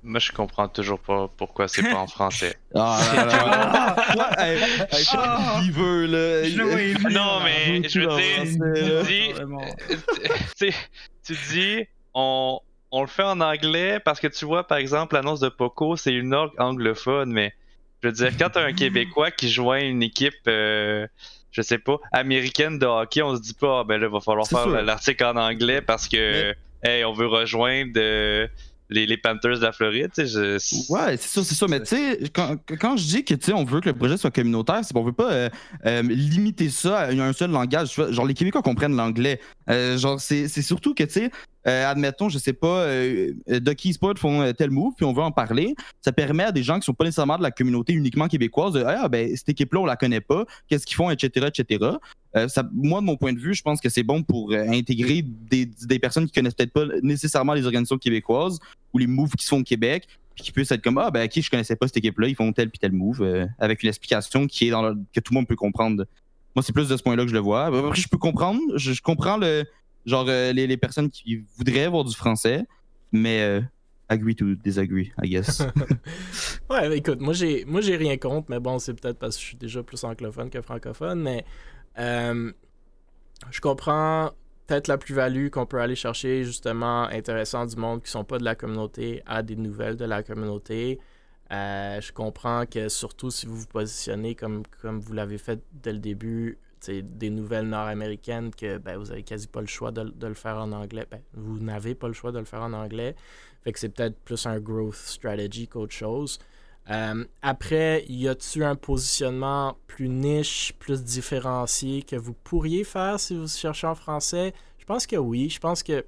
Moi, je comprends toujours pas pourquoi c'est pas en <laughs> français. Ah, il veut, là. Non, mais je veux dire, tu dis, <laughs> tu dis, on, on le fait en anglais parce que tu vois, par exemple, l'annonce de Poco, c'est une orgue anglophone, mais je veux dire, quand t'as un Québécois qui joint une équipe, euh, je sais pas, américaine de hockey, on se dit pas, ah, ben là, il va falloir faire l'article en anglais parce que hey, on veut rejoindre euh, les, Panthers de la Floride. je- Ouais, c'est ça, c'est ça. Mais tu sais, quand, je dis que on veut que le projet soit communautaire, c'est qu'on veut pas euh, euh, limiter ça à un seul langage. Genre, les Québécois comprennent l'anglais. Genre, c'est surtout que, tu sais, euh, admettons, je sais pas, euh, euh, Ducky Sport font euh, tel move, puis on veut en parler. Ça permet à des gens qui sont pas nécessairement de la communauté uniquement québécoise de Ah, ben, cette équipe-là, on la connaît pas, qu'est-ce qu'ils font, etc., etc. Euh, ça, moi, de mon point de vue, je pense que c'est bon pour euh, intégrer des, des personnes qui connaissent peut-être pas nécessairement les organisations québécoises ou les moves qui se font au Québec, puis qui puissent être comme Ah, ben, ok, je connaissais pas cette équipe-là, ils font tel puis tel move, avec une explication qui est dans le- que tout le monde peut comprendre. Moi, c'est plus de ce point-là que je le vois. Après, je peux comprendre, je comprends le genre euh, les, les personnes qui voudraient voir du français, mais euh, agree to disagree, I guess. <laughs> Ouais, écoute, moi j'ai moi j'ai rien contre, mais bon, c'est peut-être parce que je suis déjà plus anglophone que francophone, mais euh, je comprends peut-être la plus-value qu'on peut aller chercher justement intéressant du monde qui sont pas de la communauté à des nouvelles de la communauté. Euh, je comprends que surtout si vous vous positionnez comme, comme vous l'avez fait dès le début, des nouvelles nord-américaines, que ben, vous avez quasi pas le choix de, de le faire en anglais. Ben, vous n'avez pas le choix de le faire en anglais. Fait que c'est peut-être plus un growth strategy qu'autre chose. Euh, après, y a-tu un positionnement plus niche, plus différencié que vous pourriez faire si vous cherchez en français? Je pense que oui. Je pense que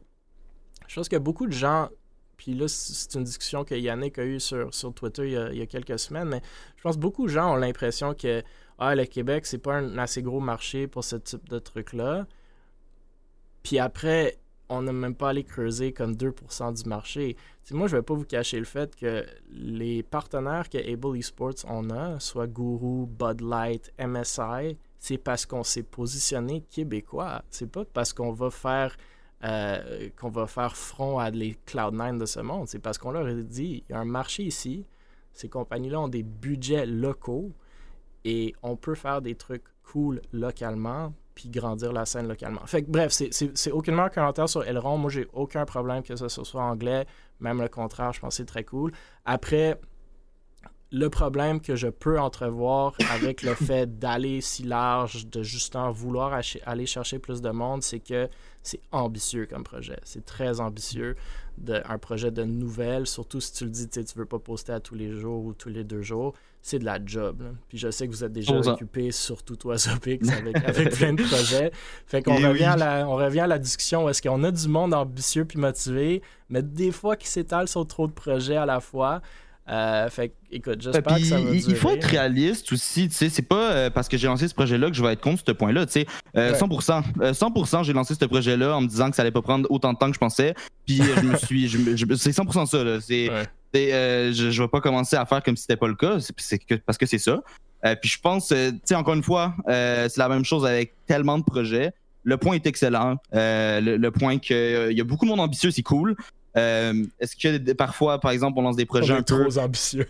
je pense que beaucoup de gens, puis là, c'est une discussion que Yannick a eue sur, sur Twitter il y, a, il y a quelques semaines, mais je pense que beaucoup de gens ont l'impression que ah, le Québec, c'est pas un assez gros marché pour ce type de truc-là. Puis après, on n'a même pas allé creuser comme 2% du marché. Moi, je vais pas vous cacher le fait que les partenaires que Able Esports on a, soit Guru, Bud Light, MSI, c'est parce qu'on s'est positionné québécois. C'est pas parce qu'on va faire euh, qu'on va faire front à les Cloud9 de ce monde. C'est parce qu'on leur a dit il y a un marché ici. Ces compagnies-là ont des budgets locaux et on peut faire des trucs cool localement puis grandir la scène localement. Fait que bref, c'est- aucunement un commentaire sur Elrond. Moi, j'ai aucun problème que ce soit anglais. Même le contraire, je pense que c'est très cool. Après, le problème que je peux entrevoir avec le <coughs> fait d'aller si large, de justement vouloir ach- aller chercher plus de monde, c'est que c'est ambitieux comme projet. C'est très ambitieux. De, un projet de nouvelles, surtout si tu le dis, tu tu veux pas poster à tous les jours ou tous les deux jours, c'est de la job. là. Puis je sais que vous êtes déjà occupé, surtout toi, <laughs> Zopix, <laughs> avec, avec plein de projets. Fait qu'on Eh revient, à la, on revient à la discussion où est-ce qu'on a du monde ambitieux puis motivé, mais des fois qui s'étale sur trop de projets à la fois. Euh, fait que, écoute, j'espère Puis, que ça va il, il faut être réaliste aussi, tu sais, c'est pas euh, parce que j'ai lancé ce projet-là que je vais être contre ce point-là, tu sais. Euh, Ouais. 100%, euh, 100% j'ai lancé ce projet-là en me disant que ça allait pas prendre autant de temps que je pensais, puis euh, je me suis, c'est 100% ça, là, c'est, Ouais. euh, je, je vais pas commencer à faire comme si c'était pas le cas, c'est, c'est que, parce que c'est ça. Euh, puis je pense, euh, tu sais, encore une fois, euh, c'est la même chose avec tellement de projets. Le point est excellent. Euh, le, le point qu'il y a beaucoup de monde ambitieux, c'est cool. Euh, est-ce que parfois, par exemple, on lance des On projets est un peu trop ambitieux.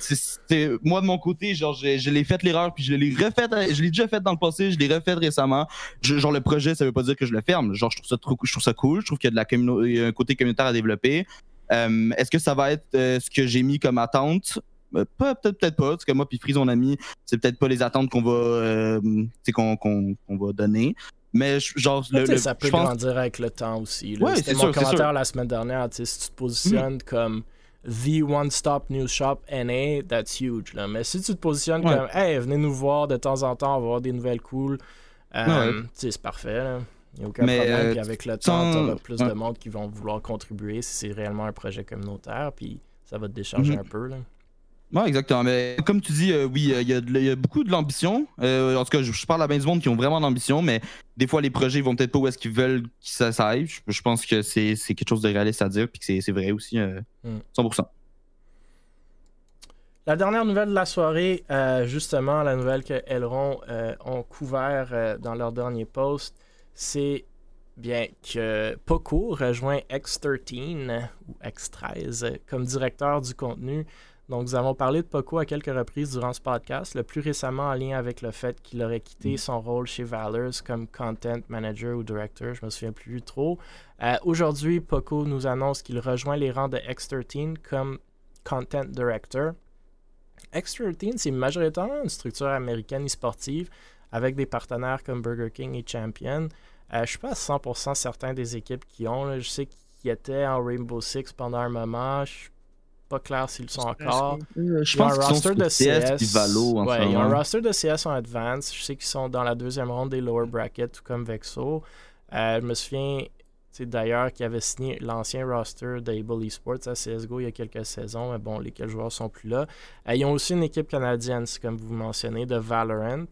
<laughs> moi de mon côté genre je, je l'ai fait l'erreur puis je l'ai refait je l'ai déjà fait dans le passé je l'ai refait récemment. Je- genre le projet ça veut pas dire que je le ferme. Genre je trouve ça trop je trouve ça cool. Je trouve qu'il y a de la communo- il y a un côté communautaire à développer. Euh, est-ce que ça va être euh, ce que j'ai mis comme attente? Peut-être peut-être pas. Parce que moi puis Freeze mon ami c'est peut-être pas les attentes qu'on va qu'on va donner mais genre le, ça peut pense grandir avec le temps aussi. Ouais, C'était mon sûr, commentaire la semaine dernière. Si tu te positionnes comme The One Stop News Shop NA, that's huge. Là. Mais si tu te positionnes Ouais. comme Hey, venez nous voir de temps en temps, on va avoir des nouvelles cool, euh, Ouais. c'est parfait. là. Il n'y a aucun Mais, problème. euh, Puis avec le temps, tu auras plus de monde qui vont vouloir contribuer si c'est réellement un projet communautaire. Puis ça va te décharger Mhm. un peu. Là. Ouais, exactement. Mais comme tu dis, euh, oui, euh, il y, a y beaucoup de l'ambition. Euh, en tout cas, je, je parle à bien du monde qui ont vraiment de l'ambition, mais des fois, les projets ils vont peut-être pas où est-ce qu'ils veulent que ça, ça aille. Je, je pense que c'est quelque chose de réaliste à dire, puis que c'est- vrai aussi, euh, Mm. 100%. La dernière nouvelle de la soirée, justement, la nouvelle que Elron ont couvert dans leur dernier post, c'est bien que Poco rejoint X13 ou X13 comme directeur du contenu. Donc, nous avons parlé de Poco à quelques reprises durant ce podcast, le plus récemment en lien avec le fait qu'il aurait quitté son rôle chez Valors comme content manager ou director, je me souviens plus trop. Euh, Aujourd'hui, Poco nous annonce qu'il rejoint les rangs de X13 comme content director. X13, c'est majoritairement une structure américaine e-sportive avec des partenaires comme Burger King et Champion. Euh, je suis pas à 100% certain des équipes qui ont. là. Je sais qui étaient en Rainbow Six pendant un moment. Je suis pas clair s'ils le sont encore. Euh, je un pense qu'ils sont roster de CS CS. Valo en ouais, ce ils ont un roster de CS en advance. Je sais qu'ils sont dans la deuxième ronde des lower brackets, tout comme Vexo. Euh, je me souviens d'ailleurs qu'il avait signé l'ancien roster d'Able Esports à CSGO il y a quelques saisons, mais bon, lesquels joueurs sont plus là. Euh, ils ont aussi une équipe canadienne, comme vous mentionnez, de Valorant.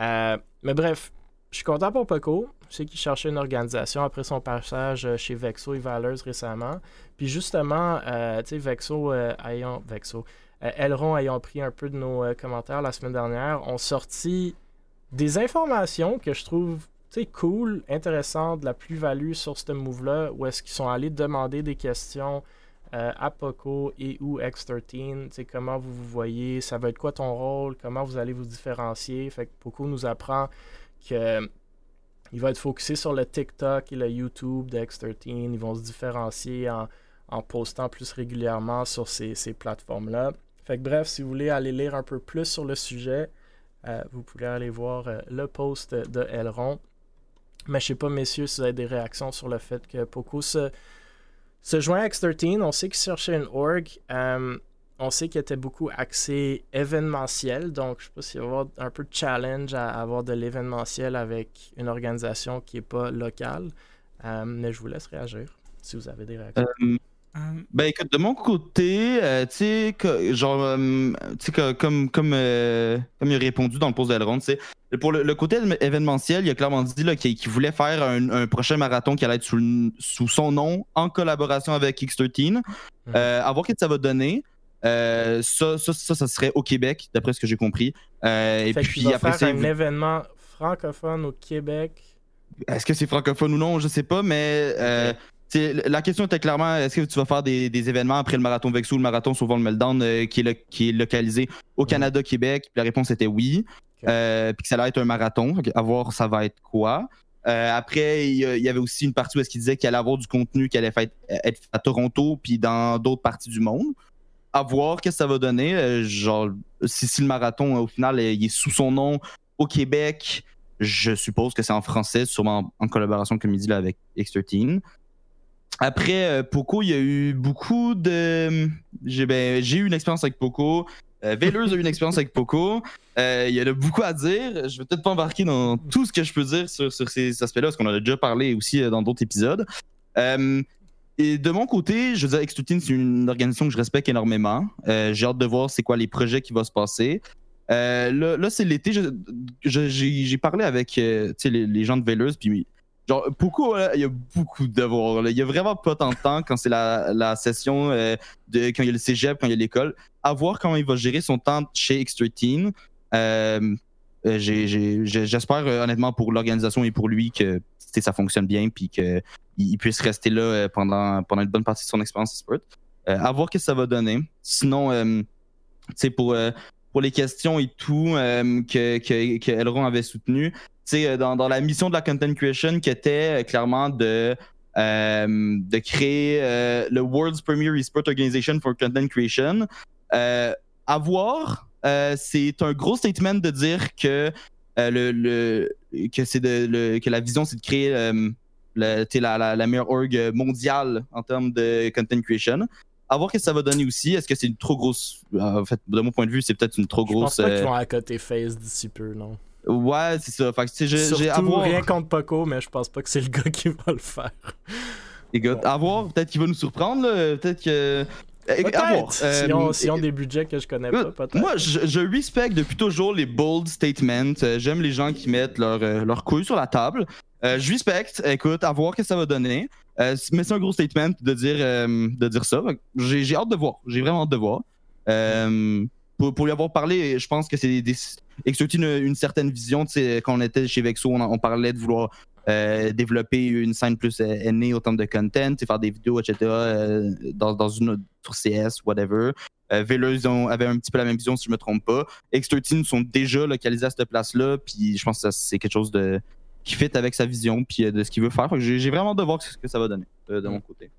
Euh, mais bref, je suis content pour Poco. Je sais qu'il cherchait une organisation après son passage euh, chez Vexo et Valors récemment. Puis justement, euh, tu sais, Vexo, euh, ayant, Vexo, Elron ayant pris un peu de nos commentaires la semaine dernière, ont sorti des informations que je trouve cool, intéressantes, de la plus-value sur ce move-là, où est-ce qu'ils sont allés demander des questions à Poco et ou X13. Tu sais, comment vous vous voyez, ça va être quoi ton rôle, comment vous allez vous différencier. Fait que Poco nous apprend que il va être focusé sur le TikTok et le YouTube de X13. Ils vont se différencier en, en postant plus régulièrement sur ces, ces plateformes-là. Fait que bref, si vous voulez aller lire un peu plus sur le sujet, euh, vous pouvez aller voir euh, le post de Elron. Mais je sais pas, messieurs, si vous avez des réactions sur le fait que Poco se, se joint à X13. On sait qu'il cherchait une org. Euh, on sait qu'il était beaucoup axé événementiel. Donc, je sais pas s'il va y avoir un peu de challenge à avoir de l'événementiel avec une organisation qui n'est pas locale. Euh, mais je vous laisse réagir si vous avez des réactions. Euh, Ben écoute, de mon côté, euh, tu sais, genre, tu sais, comme, comme, comme il a répondu dans le post d'Elrond, tu sais, pour le, le côté événementiel, il a clairement dit qu'il qu'il voulait faire un, un prochain marathon qui allait être sous, sous son nom, en collaboration avec X13. Euh, à voir ce que ça va donner. Euh, ça, ça, ça, ça serait au Québec, d'après ce que j'ai compris. Euh, et puis après faire un événement francophone au Québec. est-ce que c'est francophone ou non, je sais pas, mais euh, la question était clairement est-ce que tu vas faire des, des événements après le marathon Vexo ou le marathon Sauvant le Meltdown qui, est qui est localisé au. Canada, Québec? Puis la réponse était oui. Puis que ça allait être un marathon. À voir, ça va être quoi. Euh, après, il y, avait aussi une partie où est-ce qu'il disait qu'il allait avoir du contenu qui allait être fait à Toronto puis dans d'autres parties du monde. À voir que ça va donner. Euh, genre, si, si le marathon, au final, euh, il est sous son nom au Québec, je suppose que c'est en français, sûrement en, collaboration, comme il dit, là, avec X13. Après, euh, Poco, il y a eu beaucoup de. J'ai ben, eu une expérience avec Poco. Euh, Veilleuse a eu une expérience avec Poco. Euh, il y a beaucoup à dire. Je vais peut-être pas embarquer dans tout ce que je peux dire sur, sur ces aspects-là, parce qu'on en a déjà parlé aussi euh, dans d'autres épisodes. Euh, et de mon côté, je veux dire, X13, c'est une organisation que je respecte énormément. Euh, J'ai hâte de voir c'est quoi les projets qui vont se passer. Euh, là, c'est l'été. J'ai parlé avec euh, les, gens de Veilleuse, puis genre, là, il y a beaucoup de devoirs. Il y a vraiment pas tant de temps quand c'est la, session, de, quand il y a le cégep, quand il y a l'école. À voir comment il va gérer son temps chez X13. Euh, J'espère euh, honnêtement pour l'organisation et pour lui que ça fonctionne bien puis qu'il il puisse rester là euh, pendant, pendant une bonne partie de son expérience e-sport. À voir ce que ça va donner. Sinon, pour, les questions et tout que, Elrond avait soutenu, dans, la mission de la content creation qui était clairement de, créer le World's Premier Esport Organization for Content Creation. Euh, à voir, euh, c'est un gros statement de dire que, euh, le, le- que, c'est de, le- que la vision, c'est de créer euh, la, la, la meilleure org mondiale en termes de content creation. À voir ce que ça va donner aussi. Est-ce que c'est une trop grosse. En fait, de mon point de vue, c'est peut-être une trop Je pense grosse. pas qu'ils vont à côté face d'ici peu, non. Ouais, c'est ça. Fait que, j'ai- à voir. rien contre Poco, mais je pense pas que c'est le gars qui va le faire. Écoute, à voir. Peut-être qu'il va nous surprendre. Peut-être que. Eh. S'ils ont, Euh, s'ils ont des budgets que je connais pas, peut-être. Moi, je, je respecte depuis toujours les bold statements. Euh, J'aime les gens qui mettent leur, euh, leur couille sur la table. Euh, je respecte. Écoute, à voir ce que ça va donner. Euh, mais c'est un gros statement de dire, euh, de dire ça. J'ai hâte de voir. J'ai vraiment hâte de voir. Pour, pour lui avoir parlé, je pense que c'est des, des X13 une, une certaine vision. Tu sais, Quand on était chez Vexo, on, on parlait de vouloir euh, développer une scène plus euh, aînée au termes de content, faire des vidéos, etc. euh, dans, dans une autre- sur CS, whatever. Euh, ont- avait un petit peu la même vision, si je me trompe pas. X13 sont déjà localisés à cette place-là, puis je pense que c'est quelque chose de qui fit avec sa vision, puis de ce qu'il veut faire. J'ai vraiment hâte de voir ce que ça va donner de mon côté.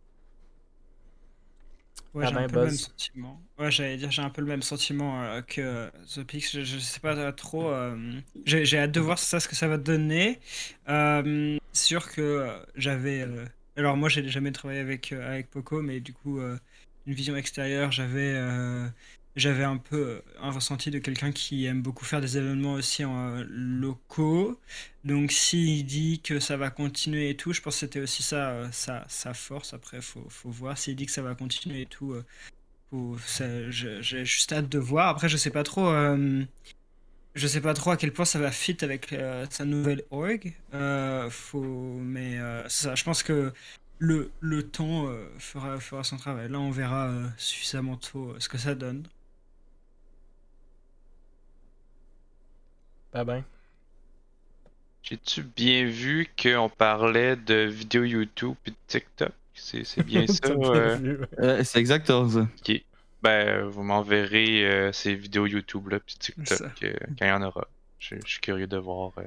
Ouais, Ah j'ai ben, un peu le même sentiment. Ouais, j'allais dire, j'ai un peu le même sentiment euh, que euh, The Pix. Je, je sais pas euh, trop. euh, j'ai hâte de voir ça, ce que ça va donner. Euh, sûr que j'avais. Alors moi, j'ai jamais travaillé avec, avec Poco, mais du coup, une vision extérieure, j'avais j'avais un peu euh, un ressenti de quelqu'un qui aime beaucoup faire des événements aussi en euh, locaux. Donc s'il dit que ça va continuer et tout, je pense que c'était aussi ça, euh, sa, force. Après, faut, faut voir. S'il dit que ça va continuer et tout, j'ai juste hâte de voir. Après, je sais pas trop. je sais pas trop à quel point ça va fit avec sa nouvelle org. Faut, mais ça, je pense que le, le temps fera, fera son travail. Là, on verra suffisamment tôt ce que ça donne. Pas ben. J'ai-tu bien vu qu'on parlait de vidéos YouTube et de TikTok? C'est c'est bien <laughs> ça? Euh? Euh, c'est exactement ça. Ok. Ben, vous m'enverrez euh, ces vidéos YouTube là, puis TikTok euh, quand il y en aura. Je suis curieux de voir. euh,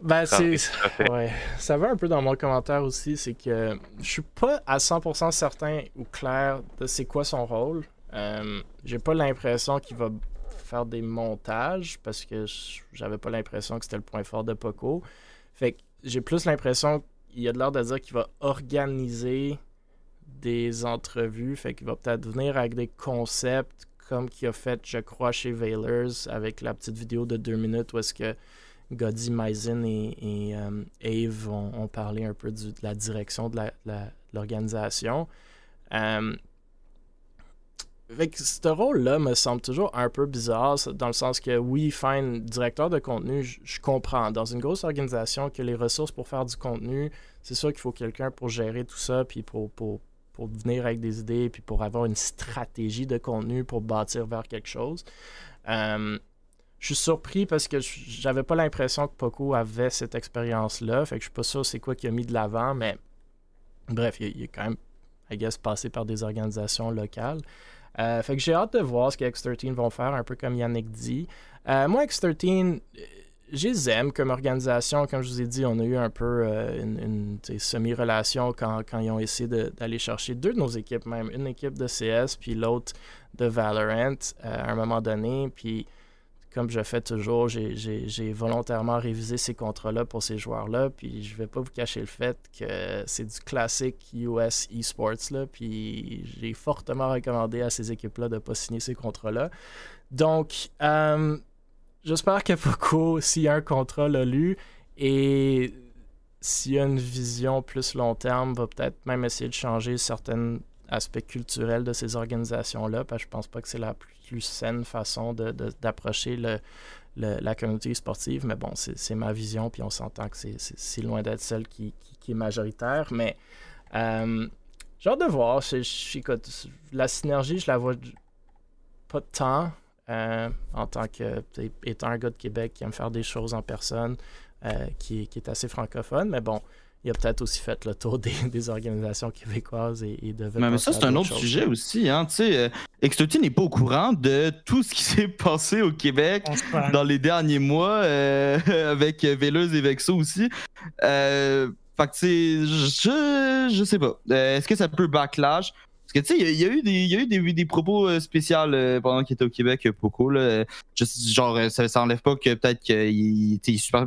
Ben, travailler c'est. Ouais, ça va un peu dans mon commentaire aussi, c'est que je suis pas à 100% certain ou clair de c'est quoi son rôle. Euh, J'ai pas l'impression qu'il va faire des montages parce que j'avais pas l'impression que c'était le point fort de Poco. Fait que j'ai plus l'impression qu'il a de l'air de dire qu'il va organiser des entrevues, fait qu'il va peut-être venir avec des concepts comme qu'il a fait, je crois, chez Veilers avec la petite vidéo de deux minutes où est-ce que Goddy, Maizen et, et, euh, Ave ont, parlé un peu de la direction de l'organisation. Euh, fait ce rôle-là me semble toujours un peu bizarre, dans le sens que oui, fine, directeur de contenu, je- comprends. Dans une grosse organisation, que les ressources pour faire du contenu, c'est sûr qu'il faut quelqu'un pour gérer tout ça, puis pour, pour, pour venir avec des idées, puis pour avoir une stratégie de contenu pour bâtir vers quelque chose. Euh, je suis surpris parce que j'avais pas l'impression que Poco avait cette expérience-là. Fait que je suis pas sûr c'est quoi qu'il a mis de l'avant, mais bref, il, il est quand même, I guess, passé par des organisations locales. Euh, fait que j'ai hâte de voir ce que X13 vont faire, un peu comme Yannick dit. Euh, moi, X13, euh, je les aime comme organisation. Comme je vous ai dit, on a eu un peu euh, une, semi-relation quand, ils ont essayé d'aller chercher deux de nos équipes, même une équipe de CS, puis l'autre de Valorant euh, à un moment donné. Puis comme je fais toujours, j'ai- volontairement révisé ces contrats-là pour ces joueurs-là. Puis je vais pas vous cacher le fait que c'est du classique US eSports. Puis j'ai fortement recommandé à ces équipes-là de ne pas signer ces contrats-là. Donc, euh, j'espère que Poco, s'il y a un contrat, l'a lu. Et s'il y a une vision plus long terme, va peut-être même essayer de changer certains aspects culturels de ces organisations-là, parce que je pense pas que c'est la plus, plus saine façon de- de- d'approcher le, la communauté sportive. Mais bon, c'est ma vision, puis on s'entend que c'est- loin d'être celle qui, qui- est majoritaire. Mais euh, j'ai hâte de voir. Je- je- la synergie, je la vois pas de temps. euh, en tant que étant un gars de Québec qui aime faire des choses en personne, euh, qui, qui est assez francophone, mais bon, il a peut-être aussi fait le tour des, des organisations québécoises et, et devait Mais, mais ça, c'est un autre choses. sujet aussi. Hein. Tu sais, euh, X13 n'est pas au courant de tout ce qui <laughs> s'est passé au Québec dans les derniers mois euh, <laughs> avec Véleuse et Vexo aussi. Euh, fait que, tu sais, je, je sais pas. Euh, Est-ce que ça peut backlash? Parce que, tu sais, il y, a- il y a eu des, il y a eu des, des propos euh, spéciaux euh, pendant qu'il était au Québec, euh, Poco. Là. Genre, ça, ça enlève pas que peut-être qu'il est super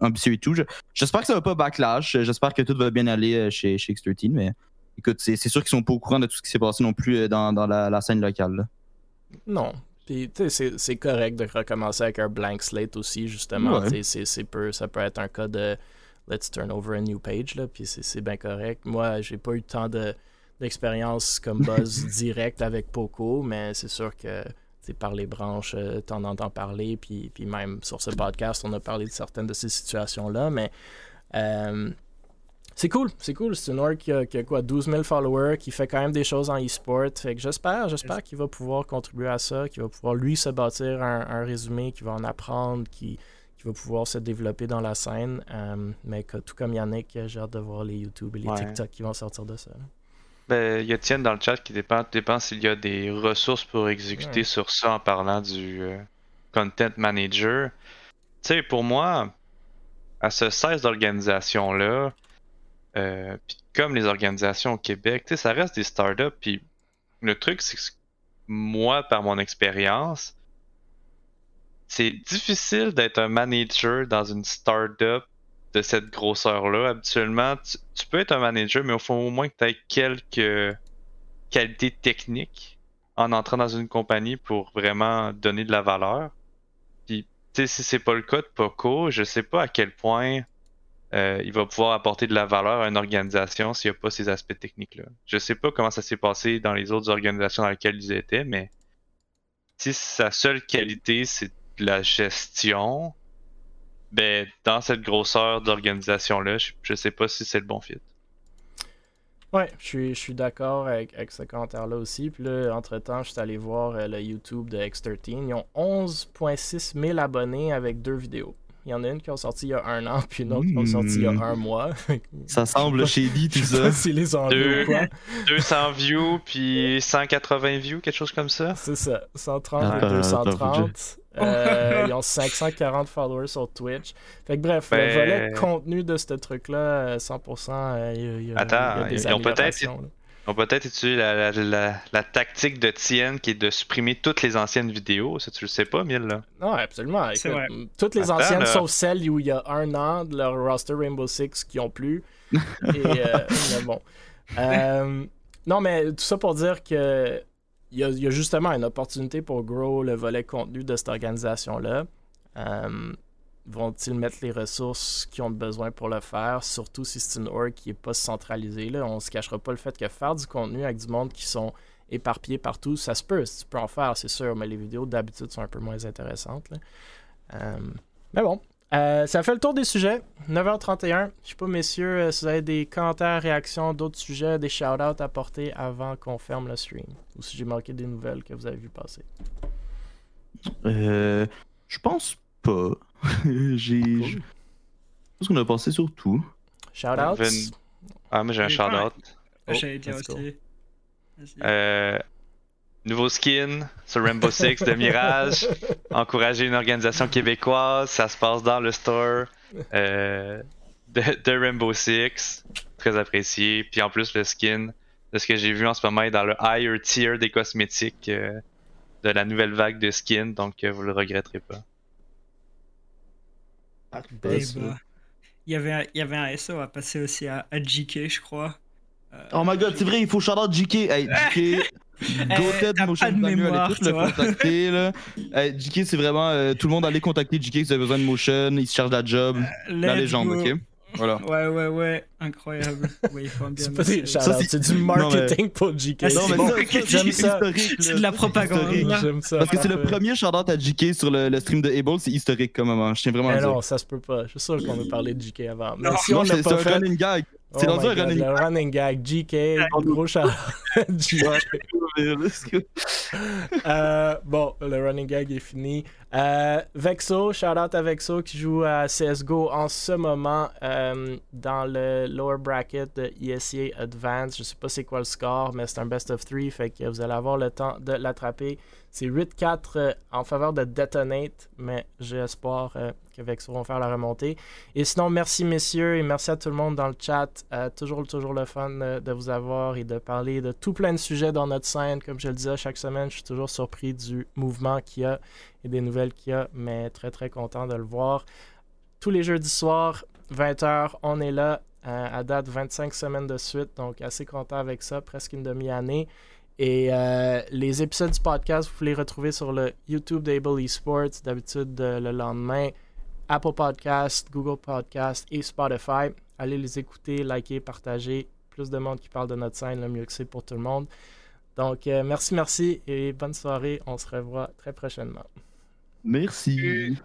ambitieux et tout. Je- J'espère que ça va pas backlash. J'espère que tout va bien aller chez, chez X13. Mais écoute, c'est sûr qu'ils sont pas au courant de tout ce qui s'est passé non plus dans, dans la, la scène locale. là. Non. Puis, tu sais, c'est- correct de recommencer avec un blank slate aussi, justement. Ouais. Tu sais, c'est- c'est peu- ça peut être un cas de let's turn over a new page, là, puis c'est c'est bien correct. Moi, j'ai pas eu tant de- d'expérience comme buzz <laughs> direct avec Poco, mais c'est sûr que tu par les branches, euh, t'en entends parler, puis, puis même sur ce podcast, on a parlé de certaines de ces situations-là, mais euh, c'est cool, c'est cool. C'est une org qui a, qui a quoi, 12 000 followers, qui fait quand même des choses en e-sport. Fait que j'espère, j'espère qu'il va pouvoir contribuer à ça, qu'il va pouvoir lui se bâtir un, un résumé, qu'il va en apprendre, qu'il qu'il va pouvoir se développer dans la scène. Euh, mais que, tout comme Yannick, j'ai hâte de voir les YouTube et les Ouais. TikTok qui vont sortir de ça. Ben, il y a Tienne dans le chat qui dépend, dépend s'il y a des ressources pour exécuter Ouais. sur ça en parlant du euh, Content Manager. Tu sais, pour moi, à ce 16 d'organisations-là, euh, comme les organisations au Québec, tu sais, ça reste des startups. Puis le truc, c'est que moi, par mon expérience, c'est difficile d'être un manager dans une startup de cette grosseur-là. Habituellement, tu, peux être un manager, mais il faut au moins que tu aies quelques qualités techniques en entrant dans une compagnie pour vraiment donner de la valeur. Puis, si c'est pas le cas de Poco, je sais pas à quel point euh, il va pouvoir apporter de la valeur à une organisation s'il n'y a pas ces aspects techniques-là. Je sais pas comment ça s'est passé dans les autres organisations dans lesquelles ils étaient, mais si sa seule qualité c'est de la gestion, ben dans cette grosseur d'organisation-là, je, je sais pas si c'est le bon fit. Ouais, je suis, je suis d'accord avec, avec ce commentaire-là aussi. Puis là, entre-temps, je suis allé voir euh, le YouTube de X13. Ils ont 11,6 000 abonnés avec deux vidéos. Il y en a une qui est sortie il y a un an, puis une autre qui est sortie il y a Hmm. un mois. <laughs> Ça semble shady tout ça. s'ils les ont enlevés Deux. ou quoi. 200 views puis 180 views, quelque chose comme ça. C'est ça, 130 Ah, et euh, 230. Euh, ils ont <laughs> 540 followers sur Twitch. Fait que bref, le Ben- volet contenu de ce truc-là, euh, 100%, euh, il y a- il y, a- Attends, il y a des ils ont peut-être-. On peut peut-être utiliser la, la, la- la tactique de Tien qui est de supprimer toutes les anciennes vidéos. Ça, tu le sais pas, Mille, là? Non, absolument. Écoute, vrai. Toutes les Attends, anciennes, là. sauf celles où il y a un an de leur roster Rainbow Six qui ont plus. <laughs> Et, euh, mais bon. Euh, non, mais tout ça pour dire que il y, a, il y a justement une opportunité pour grow le volet contenu de cette organisation-là. Euh, Vont-ils mettre les ressources qu'ils ont besoin pour le faire, surtout si c'est une org qui n'est pas centralisée. Là? On ne se cachera pas le fait que faire du contenu avec du monde qui sont éparpillés partout, ça se peut. Tu peux en faire, c'est sûr, mais les vidéos d'habitude sont un peu moins intéressantes. là. Euh, mais bon, euh, ça fait le tour des sujets. 9h31. Je sais pas, messieurs, euh, si vous avez des commentaires, réactions, d'autres sujets, des shout-outs à porter avant qu'on ferme le stream. Ou si j'ai manqué des nouvelles que vous avez vu passer. Je pense pas. <laughs> J'ai. Cool. Je pense qu'on a passé sur tout. Shout-outs. Vin- Ah, moi j'ai un J'ai shout-out. Oh, J'allais dire aussi. Vas-y. Euh, nouveau skin sur Rainbow Six de Mirage. <laughs> Encourager une organisation québécoise. Ça se passe dans le store euh, de, de Rainbow Six. Très apprécié. Puis en plus, le skin, de ce que j'ai vu en ce moment, est dans le higher tier des cosmétiques euh, de la nouvelle vague de skin. Donc euh, vous le regretterez pas. Eh Buzz, bah, Il y avait un, il y avait un SO à passer aussi à, à JK, je crois. Euh, Oh my god, c'est vrai, il faut shout out JK. Hey, <laughs> JK. Goated t'as Motion le contacter. <laughs> Là. Hey, JK, c'est vraiment. euh, tout le monde allez contacter JK si vous avez besoin de motion. Il se charge de la job. La let's légende, go. ok? Voilà. Ouais, ouais, ouais, incroyable. Ouais, il faut <laughs> bien C'est pas des c'est- du marketing pour JK. Ah, c'est bon. ça, ça, J'aime c'est ça. historique, C'est là. de la propagande. J'aime ça. Parce que c'est le premier shout-out à JK sur le, le stream de Able, c'est historique comme moment. Je tiens vraiment à dire. non, ça se peut pas. Je suis sûr qu'on a parlé de JK avant. Mais Non, si Non, on c'est un fait, running gag. oh C'est my rendu un running le running gag. JK, gros shout JK. Let's go. <laughs> Euh, bon, le running gag est fini. Euh, Vexo, shout out à Vexo qui joue à CSGO en ce moment euh, dans le lower bracket de ESEA Advance. Je sais pas c'est quoi le score, mais c'est un best of 3, fait que vous allez avoir le temps de l'attraper. C'est 8-4 euh, en faveur de Detonate, mais j'ai espoir Vexo vont faire la remontée. Et sinon, merci messieurs et merci à tout le monde dans le chat. Euh, toujours, toujours le fun euh, de vous avoir et de parler de tout plein de sujets dans notre scène. Comme je le disais chaque semaine, je suis toujours surpris du mouvement qu'il y a et des nouvelles qu'il y a, mais très très content de le voir. Tous les jeudis soirs, 20h, on est là. euh, à date, 25 semaines de suite, donc assez content avec ça, presque une demi-année. Et les épisodes du podcast, vous pouvez les retrouver sur le YouTube d'Able Esports, d'habitude le lendemain. Apple Podcast, Google Podcast et Spotify. Allez les écouter, liker, partager. Plus de monde qui parle de notre scène, le mieux que c'est pour tout le monde. Donc, euh, merci, merci et bonne soirée. On se revoit très prochainement. Merci.